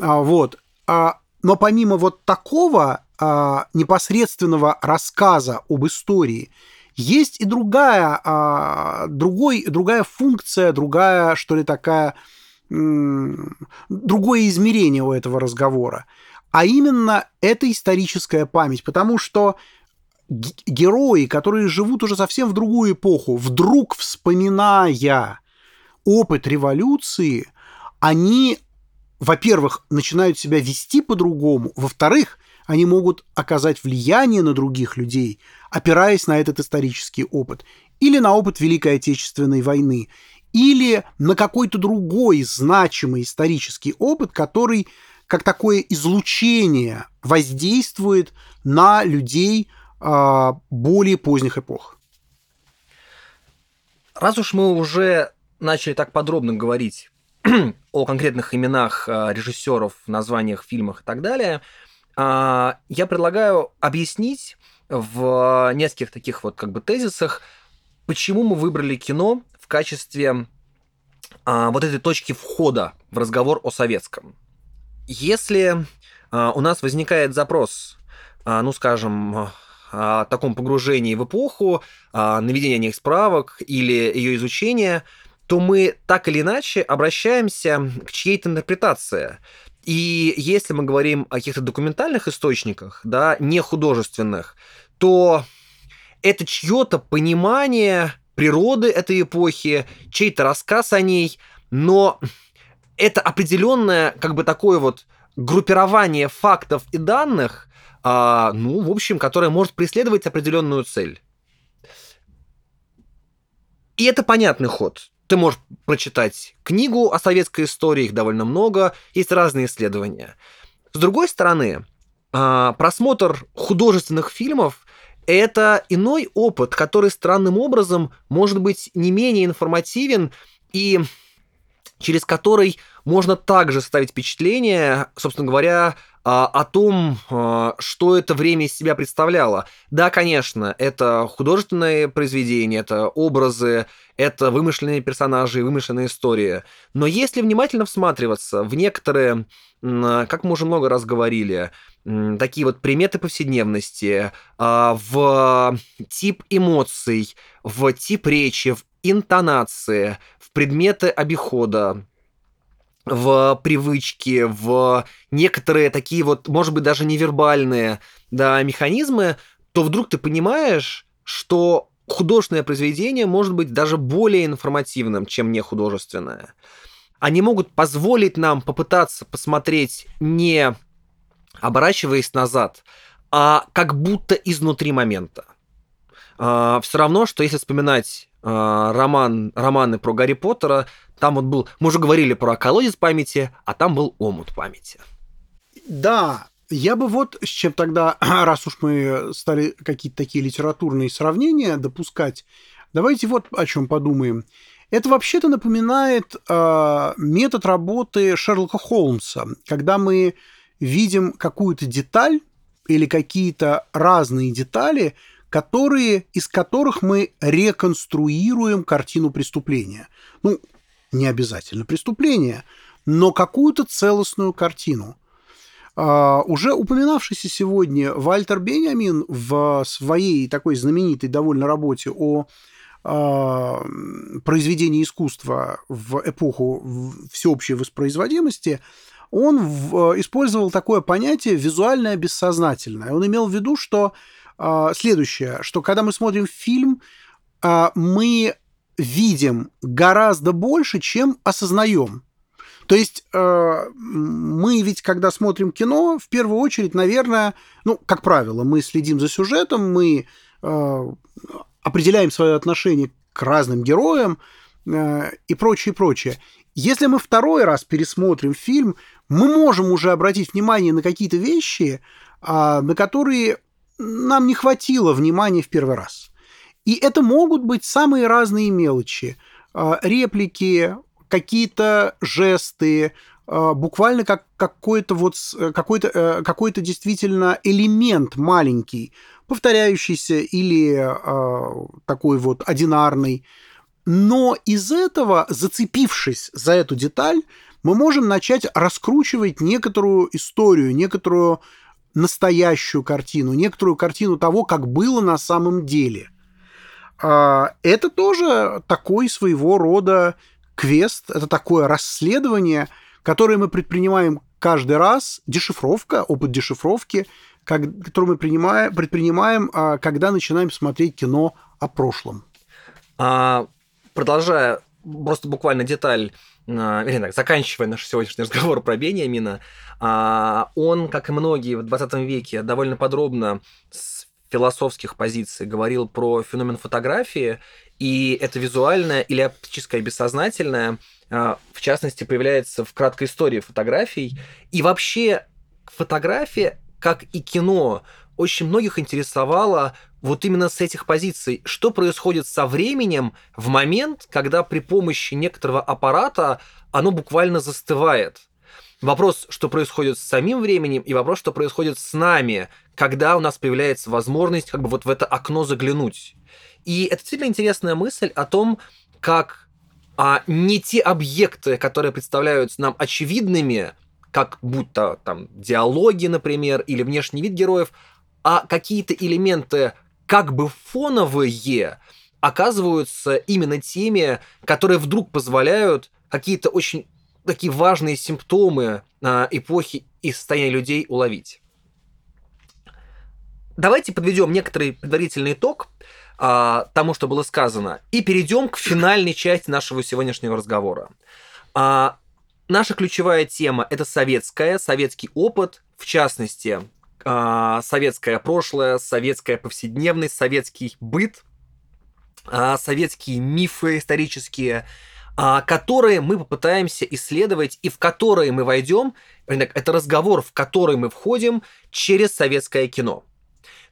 Speaker 3: А, вот. А, но помимо вот такого а, непосредственного рассказа об истории, есть и другая, а, другой, другая функция, другая, что ли, такая, другое измерение у этого разговора. А именно это историческая память, потому что герои, которые живут уже совсем в другую эпоху, вдруг вспоминая опыт революции, они, во-первых, начинают себя вести по-другому, во-вторых, они могут оказать влияние на других людей, опираясь на этот исторический опыт, или на опыт Великой Отечественной войны, или на какой-то другой значимый исторический опыт, который как такое излучение воздействует на людей э, более поздних эпох.
Speaker 2: Раз уж мы уже начали так подробно говорить [CLEARS THROAT] о конкретных именах а, режиссеров, названиях, фильмах и так далее, а, я предлагаю объяснить в нескольких таких вот как бы тезисах, почему мы выбрали кино в качестве а, вот этой точки входа в разговор о советском. Если а, у нас возникает запрос, ну, скажем, о таком погружении в эпоху, наведения них справок или ее изучения, то мы так или иначе обращаемся к чьей-то интерпретации. И если мы говорим о каких-то документальных источниках, да, не художественных, то это чье-то понимание природы этой эпохи, чей-то рассказ о ней, но это определенное, как бы такое вот группирование фактов и данных, а, ну, в общем, которое может преследовать определенную цель. И это понятный ход. Ты можешь прочитать книгу о советской истории, их довольно много, есть разные исследования. С другой стороны, а, просмотр художественных фильмов – это иной опыт, который странным образом может быть не менее информативен и через который можно также ставить впечатление, собственно говоря, о том, а, что это время из себя представляло. Да, конечно, это художественные произведения, это образы, это вымышленные персонажи, вымышленные истории. Но если внимательно всматриваться в некоторые, как мы уже много раз говорили, такие вот приметы повседневности, а, в тип эмоций, в тип речи, в интонации, в предметы обихода, в привычки, в некоторые такие вот, может быть, даже невербальные да, механизмы, то вдруг ты понимаешь, что художественное произведение может быть даже более информативным, чем не художественное. Они могут позволить нам попытаться посмотреть не оборачиваясь назад, а как будто изнутри момента. А, Все равно, что если вспоминать роман, романы про Гарри Поттера, там вот был, мы уже говорили про колодец памяти, а там был омут памяти.
Speaker 3: Да, я бы вот с чем тогда, [CLEARS THROAT] раз уж мы стали какие-то такие литературные сравнения допускать, давайте вот о чем подумаем. Это вообще-то напоминает э, метод работы Шерлока Холмса, когда мы видим какую-то деталь или какие-то разные детали, которые, из которых мы реконструируем картину преступления. Ну, не обязательно преступление, но какую-то целостную картину. А, уже упоминавшийся сегодня Вальтер Бенямин в своей такой знаменитой довольно работе о а, произведении искусства в эпоху всеобщей воспроизводимости, он в, использовал такое понятие визуальное бессознательное. Он имел в виду, что следующее, что когда мы смотрим фильм, а, мы видим гораздо больше, чем осознаем. То есть э, мы ведь, когда смотрим кино, в первую очередь, наверное, ну, как правило, мы следим за сюжетом, мы определяем свое отношение к разным героям и прочее, прочее. Если мы второй раз пересмотрим фильм, мы можем уже обратить внимание на какие-то вещи, на которые нам не хватило внимания в первый раз. И это могут быть самые разные мелочи. А, реплики, какие-то жесты, а, буквально как какой-то вот какой-то э, какой-то действительно элемент маленький, повторяющийся или а, такой вот одинарный. Но из этого, зацепившись за эту деталь, мы можем начать раскручивать некоторую историю, некоторую настоящую картину, некоторую картину того, как было на самом деле. А, это тоже такой своего рода квест, это такое расследование, которое мы предпринимаем каждый раз, дешифровка, опыт дешифровки, который мы принимаем, предпринимаем, а, когда начинаем смотреть кино о прошлом.
Speaker 2: А, продолжая, просто буквально деталь, вернее, так, заканчивая наш сегодняшний разговор про Бениамина, он, как и многие в 20 веке, довольно подробно с философских позиций говорил про феномен фотографии, и это визуальное или оптическое бессознательное, а, в частности, появляется в краткой истории фотографий. И вообще фотография, как и кино, очень многих интересовало вот именно с этих позиций, что происходит со временем в момент, когда при помощи некоторого аппарата оно буквально застывает. Вопрос, что происходит с самим временем, и вопрос, что происходит с нами, когда у нас появляется возможность как бы вот в это окно заглянуть. И это действительно интересная мысль о том, как а, не те объекты, которые представляются нам очевидными, как будто там диалоги, например, или внешний вид героев, а какие-то элементы как бы фоновые оказываются именно теми, которые вдруг позволяют какие-то очень такие важные симптомы а, эпохи и состояния людей уловить. Давайте подведем некоторый предварительный итог а, тому, что было сказано, и перейдем к финальной части нашего сегодняшнего разговора. А, наша ключевая тема – это советская, советский опыт, в частности, а, советское прошлое, советская повседневность, советский быт, а, советские мифы исторические – а, которые мы попытаемся исследовать и в которые мы войдем. Это разговор, в который мы входим через советское кино.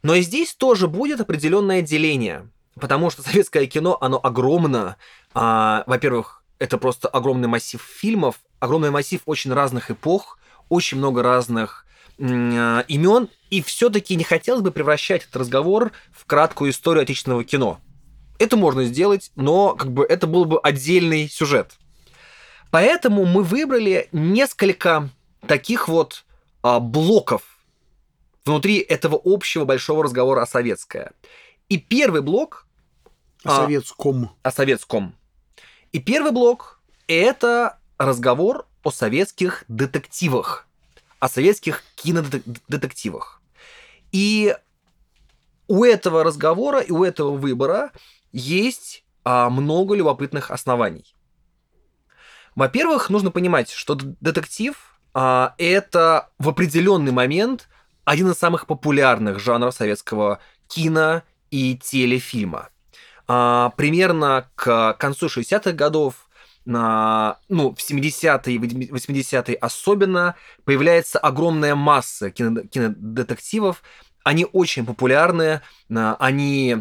Speaker 2: Но и здесь тоже будет определенное деление, потому что [LAUGHS] советское кино, оно огромно. Во-первых, это просто огромный массив фильмов, огромный массив очень разных эпох, очень много разных имен, и все-таки не хотелось бы превращать этот разговор в краткую историю отечественного кино. Это можно сделать, но как бы это был бы отдельный сюжет. Поэтому мы выбрали несколько таких вот а, блоков внутри этого общего большого разговора о советское. И первый блок...
Speaker 3: О а, советском.
Speaker 2: О советском. И первый блок – это разговор о советских детективах, о советских кинодетективах. И у этого разговора и у этого выбора есть а, много любопытных оснований. Во-первых, нужно понимать, что детектив а, это в определенный момент один из самых популярных жанров советского кино и телефильма. А, примерно к концу 60-х годов на, ну, в 70-е и 80-е особенно появляется огромная масса кинодетективов. Они очень популярны, они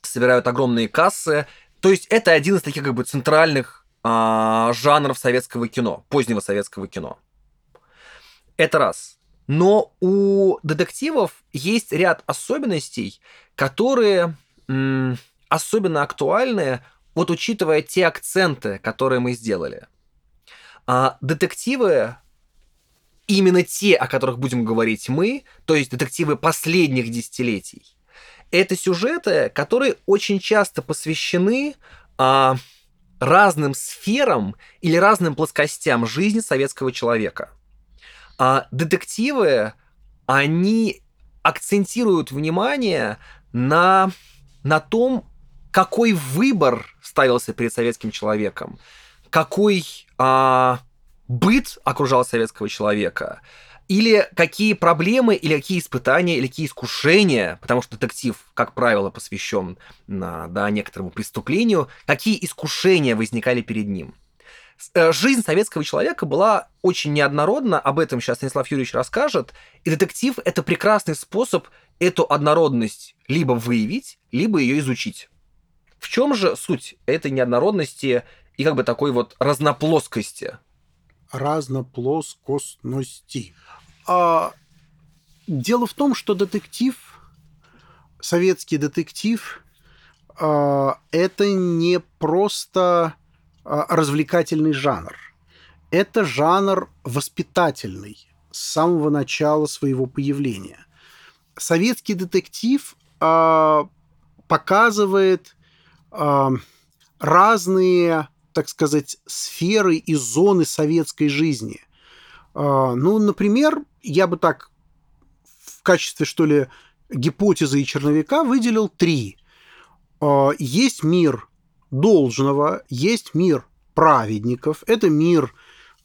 Speaker 2: собирают огромные кассы. То есть это один из таких как бы центральных а, жанров советского кино, позднего советского кино. Это раз. Но у детективов есть ряд особенностей, которые м, особенно актуальны, вот учитывая те акценты, которые мы сделали. А, детективы именно те, о которых будем говорить мы, то есть детективы последних десятилетий, это сюжеты, которые очень часто посвящены а, разным сферам или разным плоскостям жизни советского человека. А детективы, они акцентируют внимание на, на том, какой выбор ставился перед советским человеком, какой а, быт окружал советского человека, или какие проблемы, или какие испытания, или какие искушения, потому что детектив, как правило, посвящен да, некоторому преступлению, какие искушения возникали перед ним. Э, жизнь советского человека была очень неоднородна, об этом сейчас Станислав Юрьевич расскажет, и детектив — это прекрасный способ эту однородность либо выявить, либо ее изучить. В чем же суть этой неоднородности и как бы такой вот разноплоскости?
Speaker 3: Разноплоскостности. А, дело в том, что детектив, советский детектив, а, это не просто а, развлекательный жанр. Это жанр воспитательный с самого начала своего появления. Советский детектив а, показывает разные, так сказать, сферы и зоны советской жизни. А, ну, например, я бы так в качестве, что ли, гипотезы и черновика выделил три. А, есть мир должного, есть мир праведников, это мир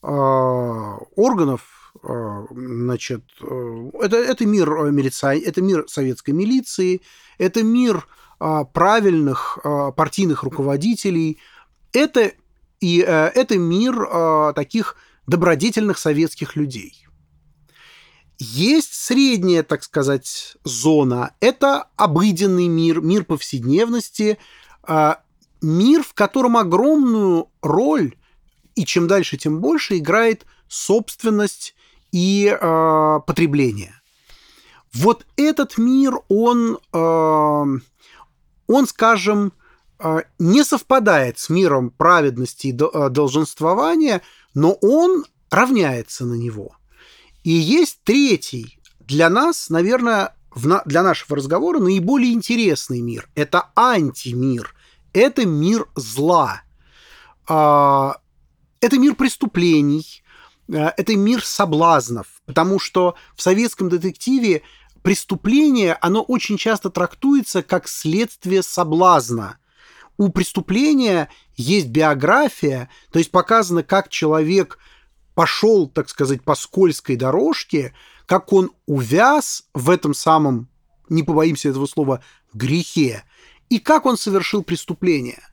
Speaker 3: э, органов, э, значит, э, это, это мир милиции, это мир советской милиции, это мир э, правильных э, партийных руководителей, это, и, э, это мир э, таких добродетельных советских людей. Есть средняя, так сказать, зона. Это обыденный мир, мир повседневности, мир, в котором огромную роль, и чем дальше, тем больше, играет собственность и потребление. Вот этот мир, он, он скажем, э, не совпадает с миром праведности и э, долженствования, но он равняется на него. И есть третий, для нас, наверное, для нашего разговора наиболее интересный мир. Это антимир, это мир зла. А, это мир преступлений, а, это мир соблазнов, потому что в советском детективе преступление, оно очень часто трактуется как следствие соблазна. У преступления есть биография, то есть показано, как человек пошел, так сказать, по скользкой дорожке, как он увяз в этом самом, не побоимся этого слова, грехе, и как он совершил преступление.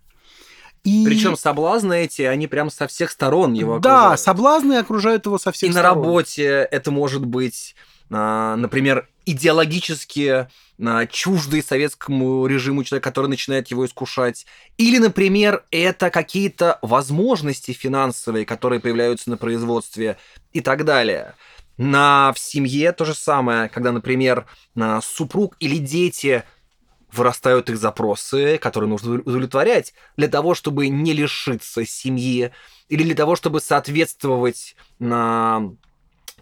Speaker 2: И... Причем соблазны эти, они прям со всех сторон его
Speaker 3: окружают. Да, соблазны окружают его со всех
Speaker 2: и
Speaker 3: сторон.
Speaker 2: И на работе это может быть, например, идеологически а, чуждый советскому режиму человек, который начинает его искушать. Или, например, это какие-то возможности финансовые, которые появляются на производстве и так далее. На в семье то же самое, когда, например, супруг или дети вырастают их запросы, которые нужно удовлетворять для того, чтобы не лишиться семьи или для того, чтобы соответствовать на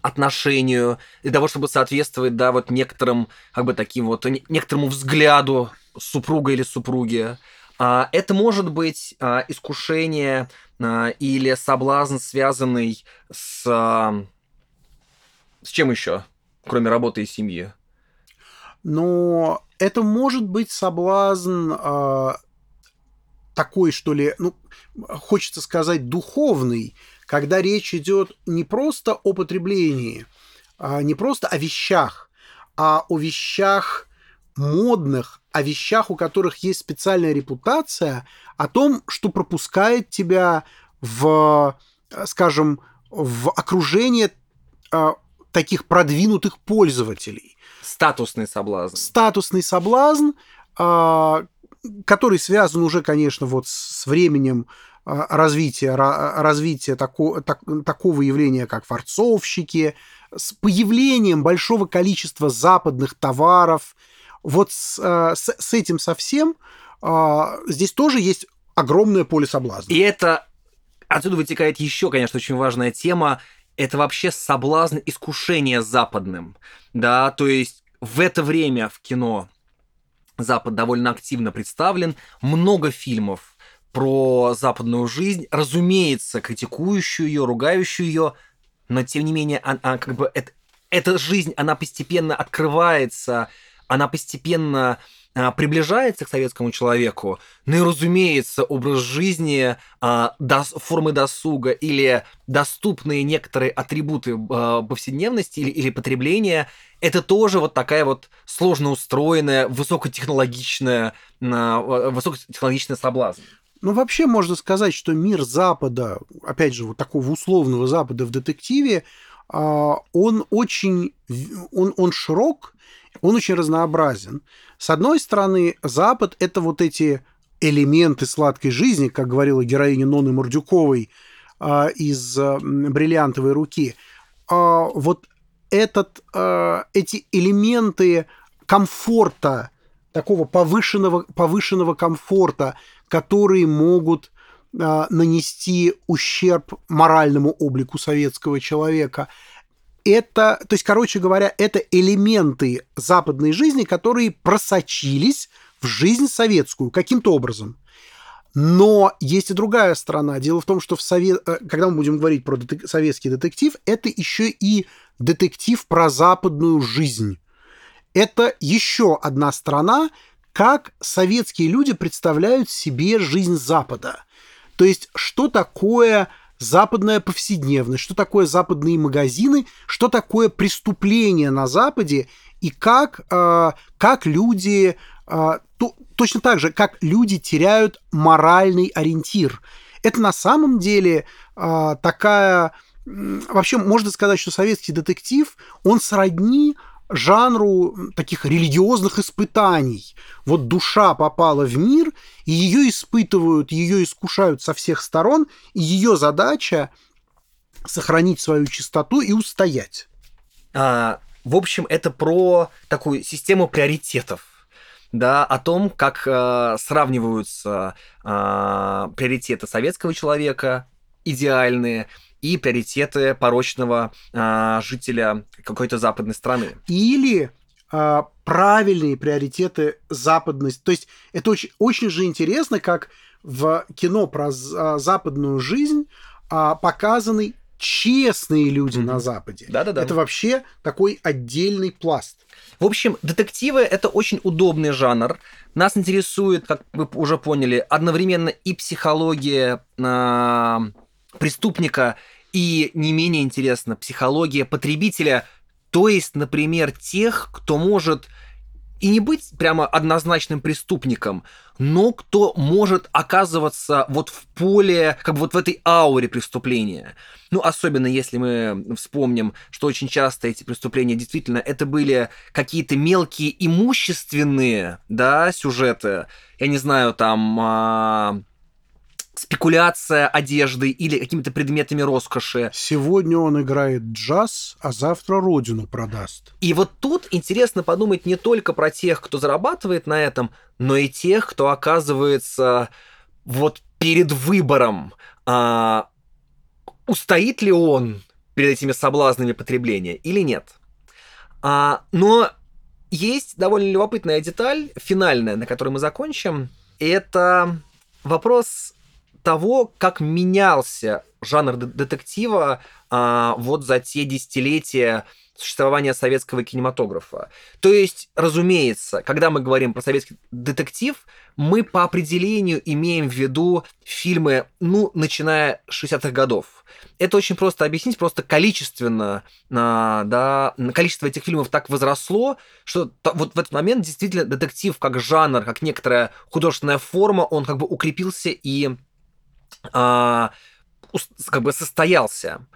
Speaker 2: отношению, для того, чтобы соответствовать, да, вот некоторым, как бы таким вот, некоторому взгляду супруга или супруги. А, это может быть а, искушение а, или соблазн, связанный с... С чем еще, кроме работы и семьи?
Speaker 3: Но это может быть соблазн такой, что ли, ну, хочется сказать, духовный, когда речь идет не просто о потреблении, а не просто о вещах, а о вещах модных, о вещах, у которых есть специальная репутация, о том, что пропускает тебя в, скажем, в окружение э, таких продвинутых пользователей.
Speaker 2: Статусный соблазн.
Speaker 3: Статусный соблазн, а, который связан уже, конечно, вот с временем а, развития, развития тако, так, такого явления, как форцовщики, с появлением большого количества западных товаров. Вот с, а, с, с этим совсем здесь тоже есть огромное поле соблазна.
Speaker 2: И это отсюда вытекает еще, конечно, очень важная тема это вообще соблазн искушения западным, да, то есть в это время в кино Запад довольно активно представлен, много фильмов про западную жизнь, разумеется, критикующую ее, ругающую ее, но тем не менее, она, как бы это, эта жизнь, она постепенно открывается, она постепенно а, приближается к советскому человеку, ну и, разумеется, образ жизни, а, дос, формы досуга или доступные некоторые атрибуты а, повседневности или, или потребления, это тоже вот такая вот сложно устроенная, высокотехнологичная, высокотехнологичный соблазн.
Speaker 3: Ну, вообще можно сказать, что мир Запада, опять же, вот такого условного Запада в детективе, он очень, он, он широк, он очень разнообразен. С одной стороны, Запад — это вот эти элементы сладкой жизни, как говорила героиня Ноны Мордюковой а, из «Бриллиантовой руки». А, вот этот, а, эти элементы комфорта, такого повышенного, повышенного комфорта, которые могут нанести ущерб моральному облику советского человека – это, то есть, короче говоря, это элементы западной жизни, которые просочились в жизнь советскую каким-то образом. Но есть и другая сторона. Дело в том, что в совет... Э, когда мы будем говорить про детек... советский детектив, это еще и детектив про западную жизнь. Это еще одна сторона, как советские люди представляют себе жизнь Запада. То есть, что такое западная повседневность, что такое западные магазины, что такое преступление на Западе и как, э, как люди, э, то, точно так же, как люди теряют моральный ориентир. Это на самом деле э, такая... Вообще, можно сказать, что советский детектив, он сродни жанру таких религиозных испытаний. Вот душа попала в мир, и ее испытывают, ее искушают со всех сторон, и ее задача сохранить свою чистоту и устоять.
Speaker 2: А, в общем, это про такую систему приоритетов да, о том, как э, сравниваются э, приоритеты советского человека, идеальные, и приоритеты порочного а, жителя какой-то западной страны.
Speaker 3: Или а, правильные приоритеты западности. То есть это очень, очень же интересно, как в кино про а, западную жизнь а, показаны честные люди mm-hmm. на Западе.
Speaker 2: Да-да-да.
Speaker 3: Это вообще такой отдельный пласт.
Speaker 2: В общем, детективы — это очень удобный жанр. Нас интересует, как вы уже поняли, одновременно и психология э, преступника, и не менее интересно, психология потребителя, то есть, например, тех, кто может и не быть прямо однозначным преступником, но кто может оказываться вот в поле, как бы вот в этой ауре преступления. Ну, особенно если мы вспомним, что очень часто эти преступления действительно это были какие-то мелкие имущественные, да, сюжеты. Я не знаю, там... Спекуляция одеждой или какими-то предметами роскоши.
Speaker 3: Сегодня он играет джаз, а завтра родину продаст.
Speaker 2: И вот тут интересно подумать не только про тех, кто зарабатывает на этом, но и тех, кто оказывается вот перед выбором, а, устоит ли он перед этими соблазнами потребления или нет. А, но есть довольно любопытная деталь, финальная, на которой мы закончим. Это вопрос того, как менялся жанр детектива а, вот за те десятилетия существования советского кинематографа. То есть, разумеется, когда мы говорим про советский детектив, мы по определению имеем в виду фильмы, ну, начиная с 60-х годов. Это очень просто объяснить, просто количественно, а, да, количество этих фильмов так возросло, что вот в этот момент действительно детектив как жанр, как некоторая художественная форма, он как бы укрепился и как бы состоялся.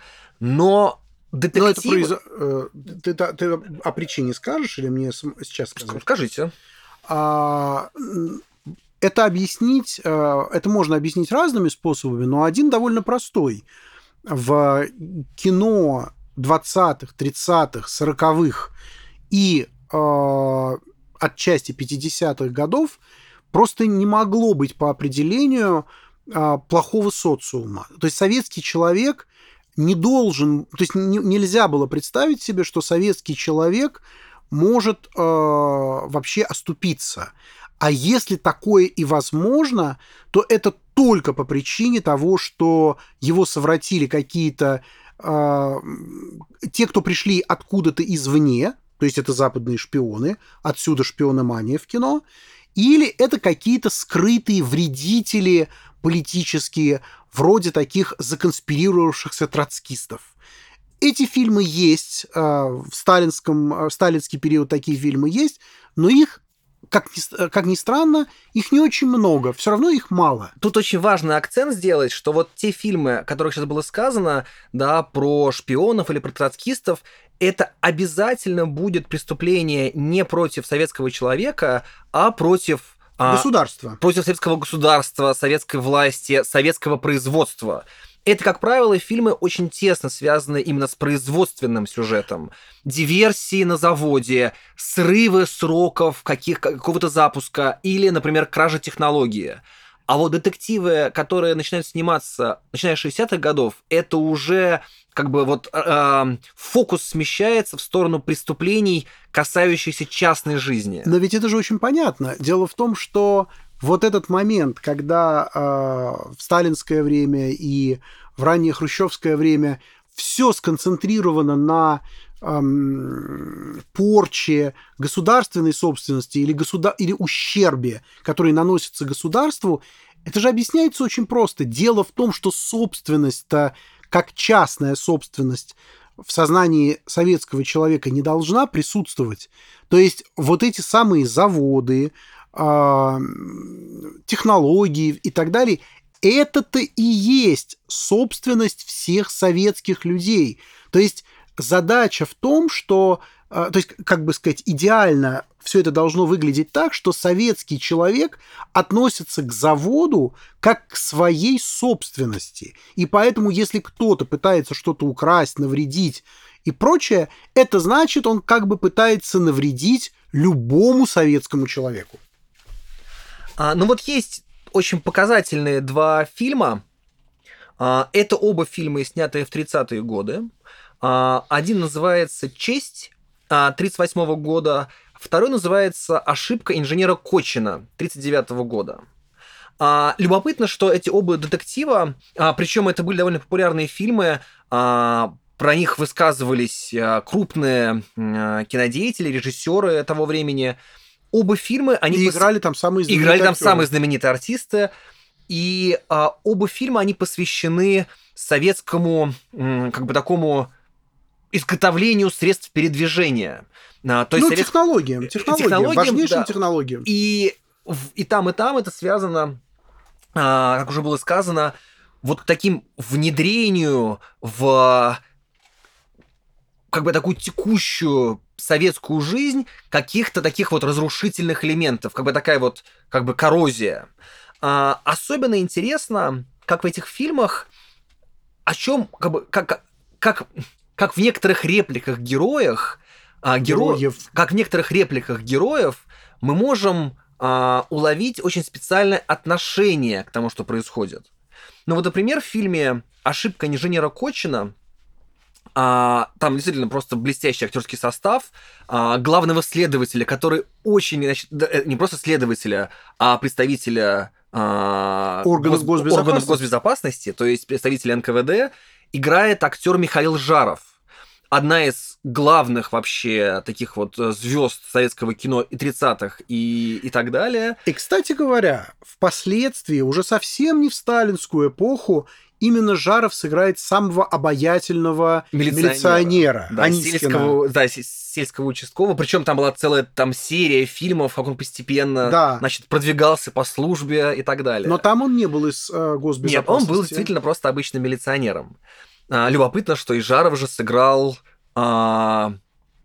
Speaker 2: Но детектив... Но это произ...
Speaker 3: Э, ты, ты, о причине скажешь или мне сейчас сказать?
Speaker 2: Скажите.
Speaker 3: А, это объяснить, э, это можно объяснить разными способами, но один довольно простой. В кино 20-х, 30-х, 40-х и э, отчасти 50-х годов просто не могло быть по определению а, плохого социума. То есть советский человек не должен, то есть не- нельзя было представить себе, что советский человек может э, вообще оступиться. А если такое и возможно, то это только по причине того, что его совратили какие-то э, те, кто пришли откуда-то извне, то есть это западные шпионы, отсюда шпиономания в кино, или это какие-то скрытые вредители политические, вроде таких законспирировавшихся троцкистов. Эти фильмы есть, э, в сталинском, э, в сталинский период такие фильмы есть, но их, как ни, как ни странно, их не очень много, все равно их мало.
Speaker 2: Тут очень важный акцент сделать, что вот те фильмы, о которых сейчас было сказано, да, про шпионов или про троцкистов, это обязательно будет преступление не против советского человека, а против... а,
Speaker 3: Государство.
Speaker 2: против советского государства, советской власти, советского производства. Это, как правило, фильмы очень тесно связаны именно с производственным сюжетом. Диверсии на заводе, срывы сроков каких, какого-то запуска или, например, кража технологии. А вот детективы, которые начинают сниматься, начиная с 60-х годов, это уже как бы вот э, фокус смещается в сторону преступлений, касающихся частной жизни.
Speaker 3: Но ведь это же очень понятно. Дело в том, что вот этот момент, когда э, в сталинское время и в раннее хрущевское время все сконцентрировано на эм, порче государственной собственности или, государ... или ущербе, который наносится государству, это же объясняется очень просто. Дело в том, что собственность-то, как частная собственность, в сознании советского человека не должна присутствовать. То есть вот эти самые заводы, технологии и так далее, это-то и есть собственность всех советских людей. То есть задача в том, что, а, то есть, как бы сказать, идеально все это должно выглядеть так, что советский человек относится к заводу как к своей собственности. И поэтому, если кто-то пытается что-то украсть, навредить и прочее, это значит, он как бы пытается навредить любому советскому человеку.
Speaker 2: А, ну вот есть очень показательные два фильма. А, это оба фильма, снятые в 30-е годы. А, один называется «Честь» 1938 года, второй называется «Ошибка инженера Кочина» 1939 года. А, любопытно, что эти оба детектива, а, причем это были довольно популярные фильмы, а, про них высказывались а, крупные а, кинодеятели, режиссеры того времени. Оба фильмы, они
Speaker 3: И
Speaker 2: пос-
Speaker 3: играли там самые знаменитые
Speaker 2: играли там
Speaker 3: актеры.
Speaker 2: самые знаменитые артисты. И а, оба фильма, они посвящены советскому, как бы такому изготовлению средств передвижения. А, то есть
Speaker 3: ну,
Speaker 2: совет-
Speaker 3: технологиям, технологиям,
Speaker 2: технологиям,
Speaker 3: важнейшим
Speaker 2: да.
Speaker 3: технологиям.
Speaker 2: И, и там, и там это связано, а, как уже было сказано, вот к таким внедрению в как бы такую текущую советскую жизнь каких-то таких вот разрушительных элементов, как бы такая вот как бы коррозия. А, особенно интересно, как в этих фильмах, о чем, как бы, как, как, как в некоторых репликах героях, а, геро-
Speaker 3: Героев.
Speaker 2: как в некоторых репликах героев мы можем а, уловить очень специальное отношение к тому, что происходит. Ну вот, например, в фильме «Ошибка инженера Кочина» а, там действительно просто блестящий актерский состав а, главного следователя, который очень, значит, э, не просто следователя, а представителя а,
Speaker 3: Органов госбезопасности.
Speaker 2: органов госбезопасности, то есть представителя НКВД, играет актер Михаил Жаров. Одна из главных вообще таких вот звезд советского кино и 30-х и, и так далее.
Speaker 3: И, кстати говоря, впоследствии, уже совсем не в сталинскую эпоху, именно Жаров сыграет самого обаятельного
Speaker 2: Милиционера.
Speaker 3: милиционера,
Speaker 2: Да,
Speaker 3: Анискина.
Speaker 2: сельского, да, се- сельского участкового. Причем там была целая там серия фильмов, как он постепенно
Speaker 3: Да.
Speaker 2: значит, продвигался по службе и так далее.
Speaker 3: Но там он не был из э, госбезопасности.
Speaker 2: Нет, он был действительно просто обычным милиционером. А, любопытно, что и Жаров же сыграл а,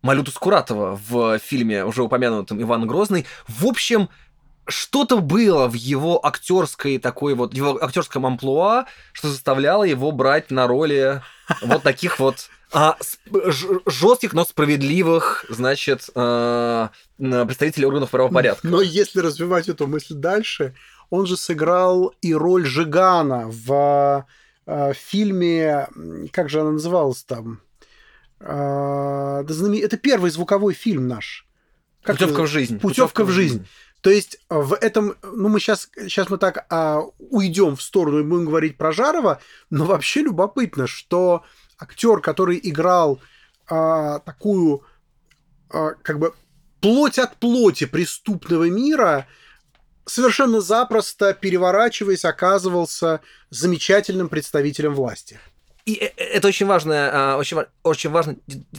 Speaker 2: Малюту Скуратова в фильме, уже упомянутом Иван Грозный. В общем, что-то было в его актерской такой вот, его актерском амплуа, что заставляло его брать на роли вот таких вот [LAUGHS] а, жестких, но справедливых, значит, а, представителей органов правопорядка.
Speaker 3: Но если развивать эту мысль дальше, он же сыграл и роль Жигана в э, в фильме, м, как же она называлась там? Знамен- Это первый звуковой фильм наш. Как
Speaker 2: Путевка в жизнь.
Speaker 3: Путевка в жизнь. То есть э, в этом, ну мы сейчас, сейчас мы так а, уйдем в сторону и будем говорить про Жарова, но вообще любопытно, что актер, который играл а, такую а, как бы плоть от плоти преступного мира, совершенно запросто переворачиваясь, оказывался замечательным представителем власти.
Speaker 2: И э- э- это очень важная, а, очень, очень важная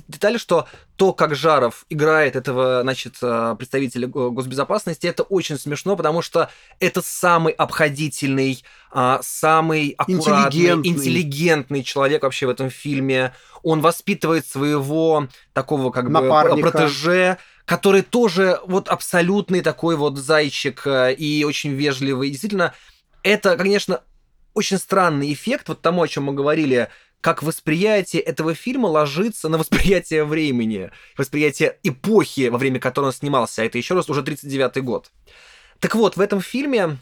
Speaker 2: деталь, что то, как Жаров играет этого, значит, а, представителя го- госбезопасности, это очень смешно, потому что это самый обходительный, а, самый аккуратный,
Speaker 3: Интеллигентный.
Speaker 2: интеллигентный человек вообще в этом фильме. Он воспитывает своего такого как бы
Speaker 3: Напарника.
Speaker 2: протеже, который тоже вот абсолютный такой вот зайчик э, и очень вежливый. Действительно, это, конечно, очень странный эффект, вот тому, о чем мы говорили, как восприятие этого фильма ложится на восприятие времени, восприятие эпохи, во время которой он снимался, а это еще раз уже 39-й год. Так вот, в этом фильме,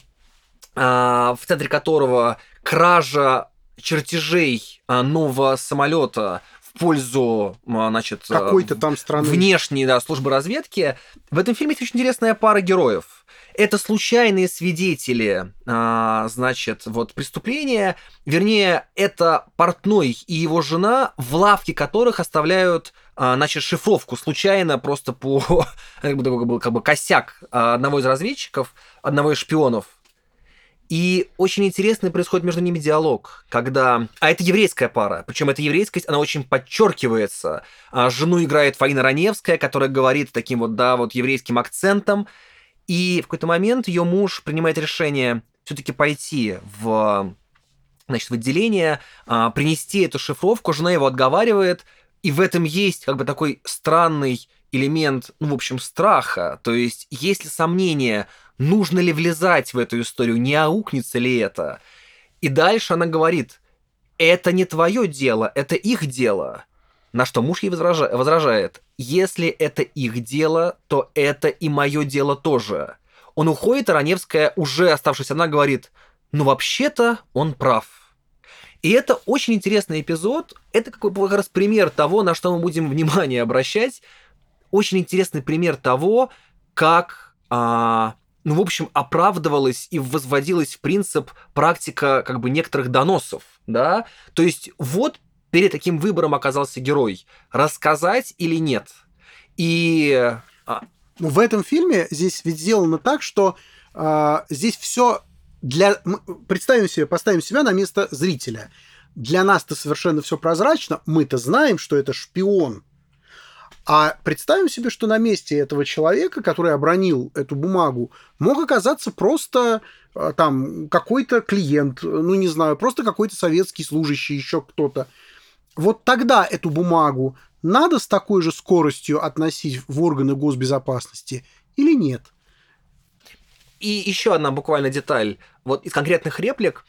Speaker 2: а, в центре которого кража чертежей а, нового самолета в пользу, значит, а,
Speaker 3: Какой-то там страны.
Speaker 2: внешней да, службы разведки. В этом фильме есть очень интересная пара героев. Это случайные свидетели, а, значит, вот преступления. Вернее, это портной и его жена, в лавке которых оставляют, а, значит, шифровку случайно просто по [LAUGHS] как бы, такой был как бы косяк а, одного из разведчиков, одного из шпионов. И очень интересный происходит между ними диалог, когда... А это еврейская пара, причем эта еврейскость, она очень подчеркивается. А, Жену играет Фаина Раневская, которая говорит таким вот, да, вот еврейским акцентом. И в какой-то момент ее муж принимает решение все-таки пойти в, значит, в отделение, а, принести эту шифровку, жена его отговаривает, и в этом есть как бы такой странный элемент, ну, в общем, страха. То есть, есть ли сомнение, нужно ли влезать в эту историю, не аукнется ли это. И дальше она говорит, это не твое дело, это их дело. На что муж ей возража- возражает, если это их дело, то это и мое дело тоже. Он уходит, а Раневская, уже оставшись одна, говорит, ну вообще-то он прав. И это очень интересный эпизод. Это какой как раз пример того, на что мы будем внимание обращать. Очень интересный пример того, как, а, ну, в общем, оправдывалась и возводилась в принцип практика как бы некоторых доносов, да? То есть вот перед таким выбором оказался герой. Рассказать или нет? И а,
Speaker 3: Но в этом фильме здесь ведь сделано так, что а, здесь все для... Представим себе, поставим себя на место зрителя. Для нас-то совершенно все прозрачно. Мы-то знаем, что это шпион. А представим себе, что на месте этого человека, который обронил эту бумагу, мог оказаться просто а, там какой-то клиент, ну не знаю, просто какой-то советский служащий, еще кто-то. Вот тогда эту бумагу надо с такой же скоростью относить в органы госбезопасности или нет?
Speaker 2: И еще одна буквально деталь. Вот из конкретных реплик,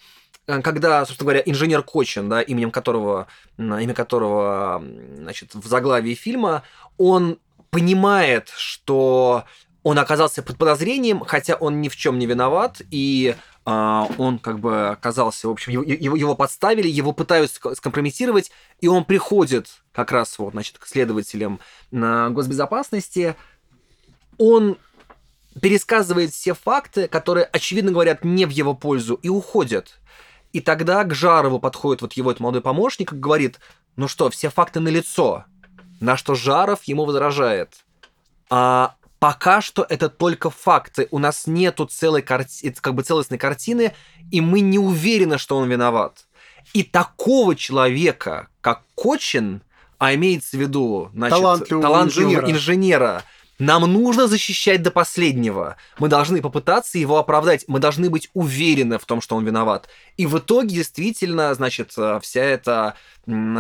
Speaker 2: э, когда, собственно говоря, инженер Кочин, да, именем которого, имя которого, значит, в заглавии фильма, он понимает, что он оказался под подозрением, хотя он ни в чем не виноват, и он как бы оказался, в общем, его, его, подставили, его пытаются ск- скомпрометировать, и он приходит как раз вот, значит, к следователям на госбезопасности, он пересказывает все факты, которые, очевидно, говорят не в его пользу, и уходят. И тогда к Жарову подходит вот его этот молодой помощник и говорит, ну что, все факты налицо. На что Жаров ему возражает. А пока что это только факты. У нас нету целой карти... как бы целостной картины, и мы не уверены, что он виноват. И такого человека, как Кочин, а имеется в виду, значит,
Speaker 3: Талантливого
Speaker 2: талантливого
Speaker 3: инженера.
Speaker 2: инженера, нам нужно защищать до последнего. Мы должны попытаться его оправдать. Мы должны быть уверены в том, что он виноват. И в итоге действительно, значит, э, вся эта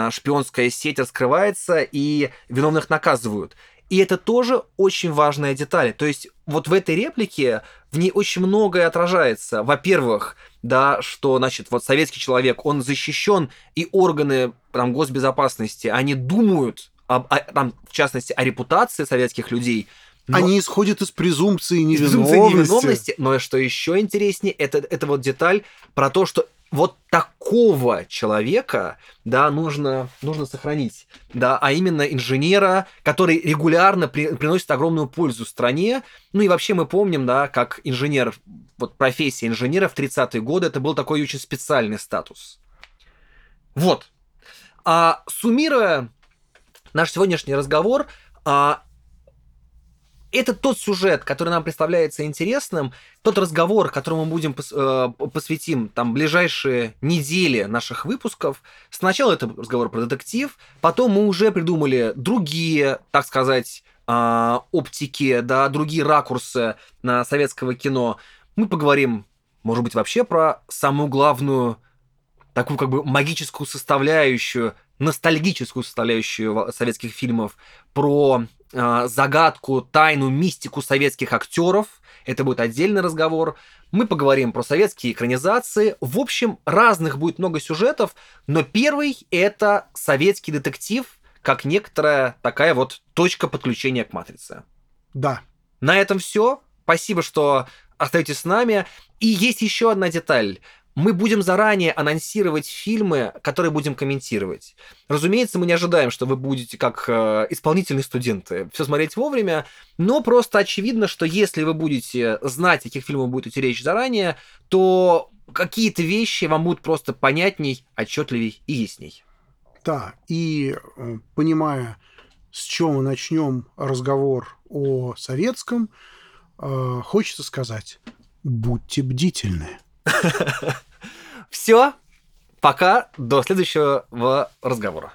Speaker 2: шпионская сеть раскрывается, и виновных наказывают. И это тоже очень важная деталь. То есть вот в этой реплике в ней очень многое отражается. Во-первых, да, что, значит, вот советский человек, он защищен, и органы там, госбезопасности, они думают, об, о- там, в частности, о репутации советских людей. но-
Speaker 3: Они исходят из презумпции невиновности.
Speaker 2: презумпции невиновности. Но что еще интереснее, это, это вот деталь про то, что вот такого человека, да, нужно, нужно сохранить, да, а именно инженера, который регулярно при- приносит огромную пользу стране. Ну и вообще мы помним, да, как инженер, вот профессия инженера в 30-е годы, это был такой очень специальный статус. Вот. А суммируя наш сегодняшний разговор, а, это тот сюжет, который нам представляется интересным, тот разговор, которому мы будем пос, э, посвятим там ближайшие недели наших выпусков. Сначала это разговор про детектив, потом мы уже придумали другие, так сказать, э, оптики, да, другие ракурсы на советского кино. Мы поговорим, может быть, вообще про самую главную такую как бы магическую составляющую, ностальгическую составляющую советских фильмов, про загадку, тайну, мистику советских актеров. Это будет отдельный разговор. Мы поговорим про советские экранизации. В общем, разных будет много сюжетов, но первый это советский детектив, как некоторая такая вот точка подключения к матрице.
Speaker 3: Да.
Speaker 2: На этом все. Спасибо, что остаетесь с нами. И есть еще одна деталь мы будем заранее анонсировать фильмы, которые будем комментировать. Разумеется, мы не ожидаем, что вы будете как э, исполнительные студенты все смотреть вовремя, но просто очевидно, что если вы будете знать, о каких фильмах будет идти речь заранее, то какие-то вещи вам будут просто понятней, отчетливей и ясней.
Speaker 3: Да, и э, понимая, с чего мы начнем разговор о советском, э, хочется сказать, будьте бдительны.
Speaker 2: Все. Пока. До следующего разговора.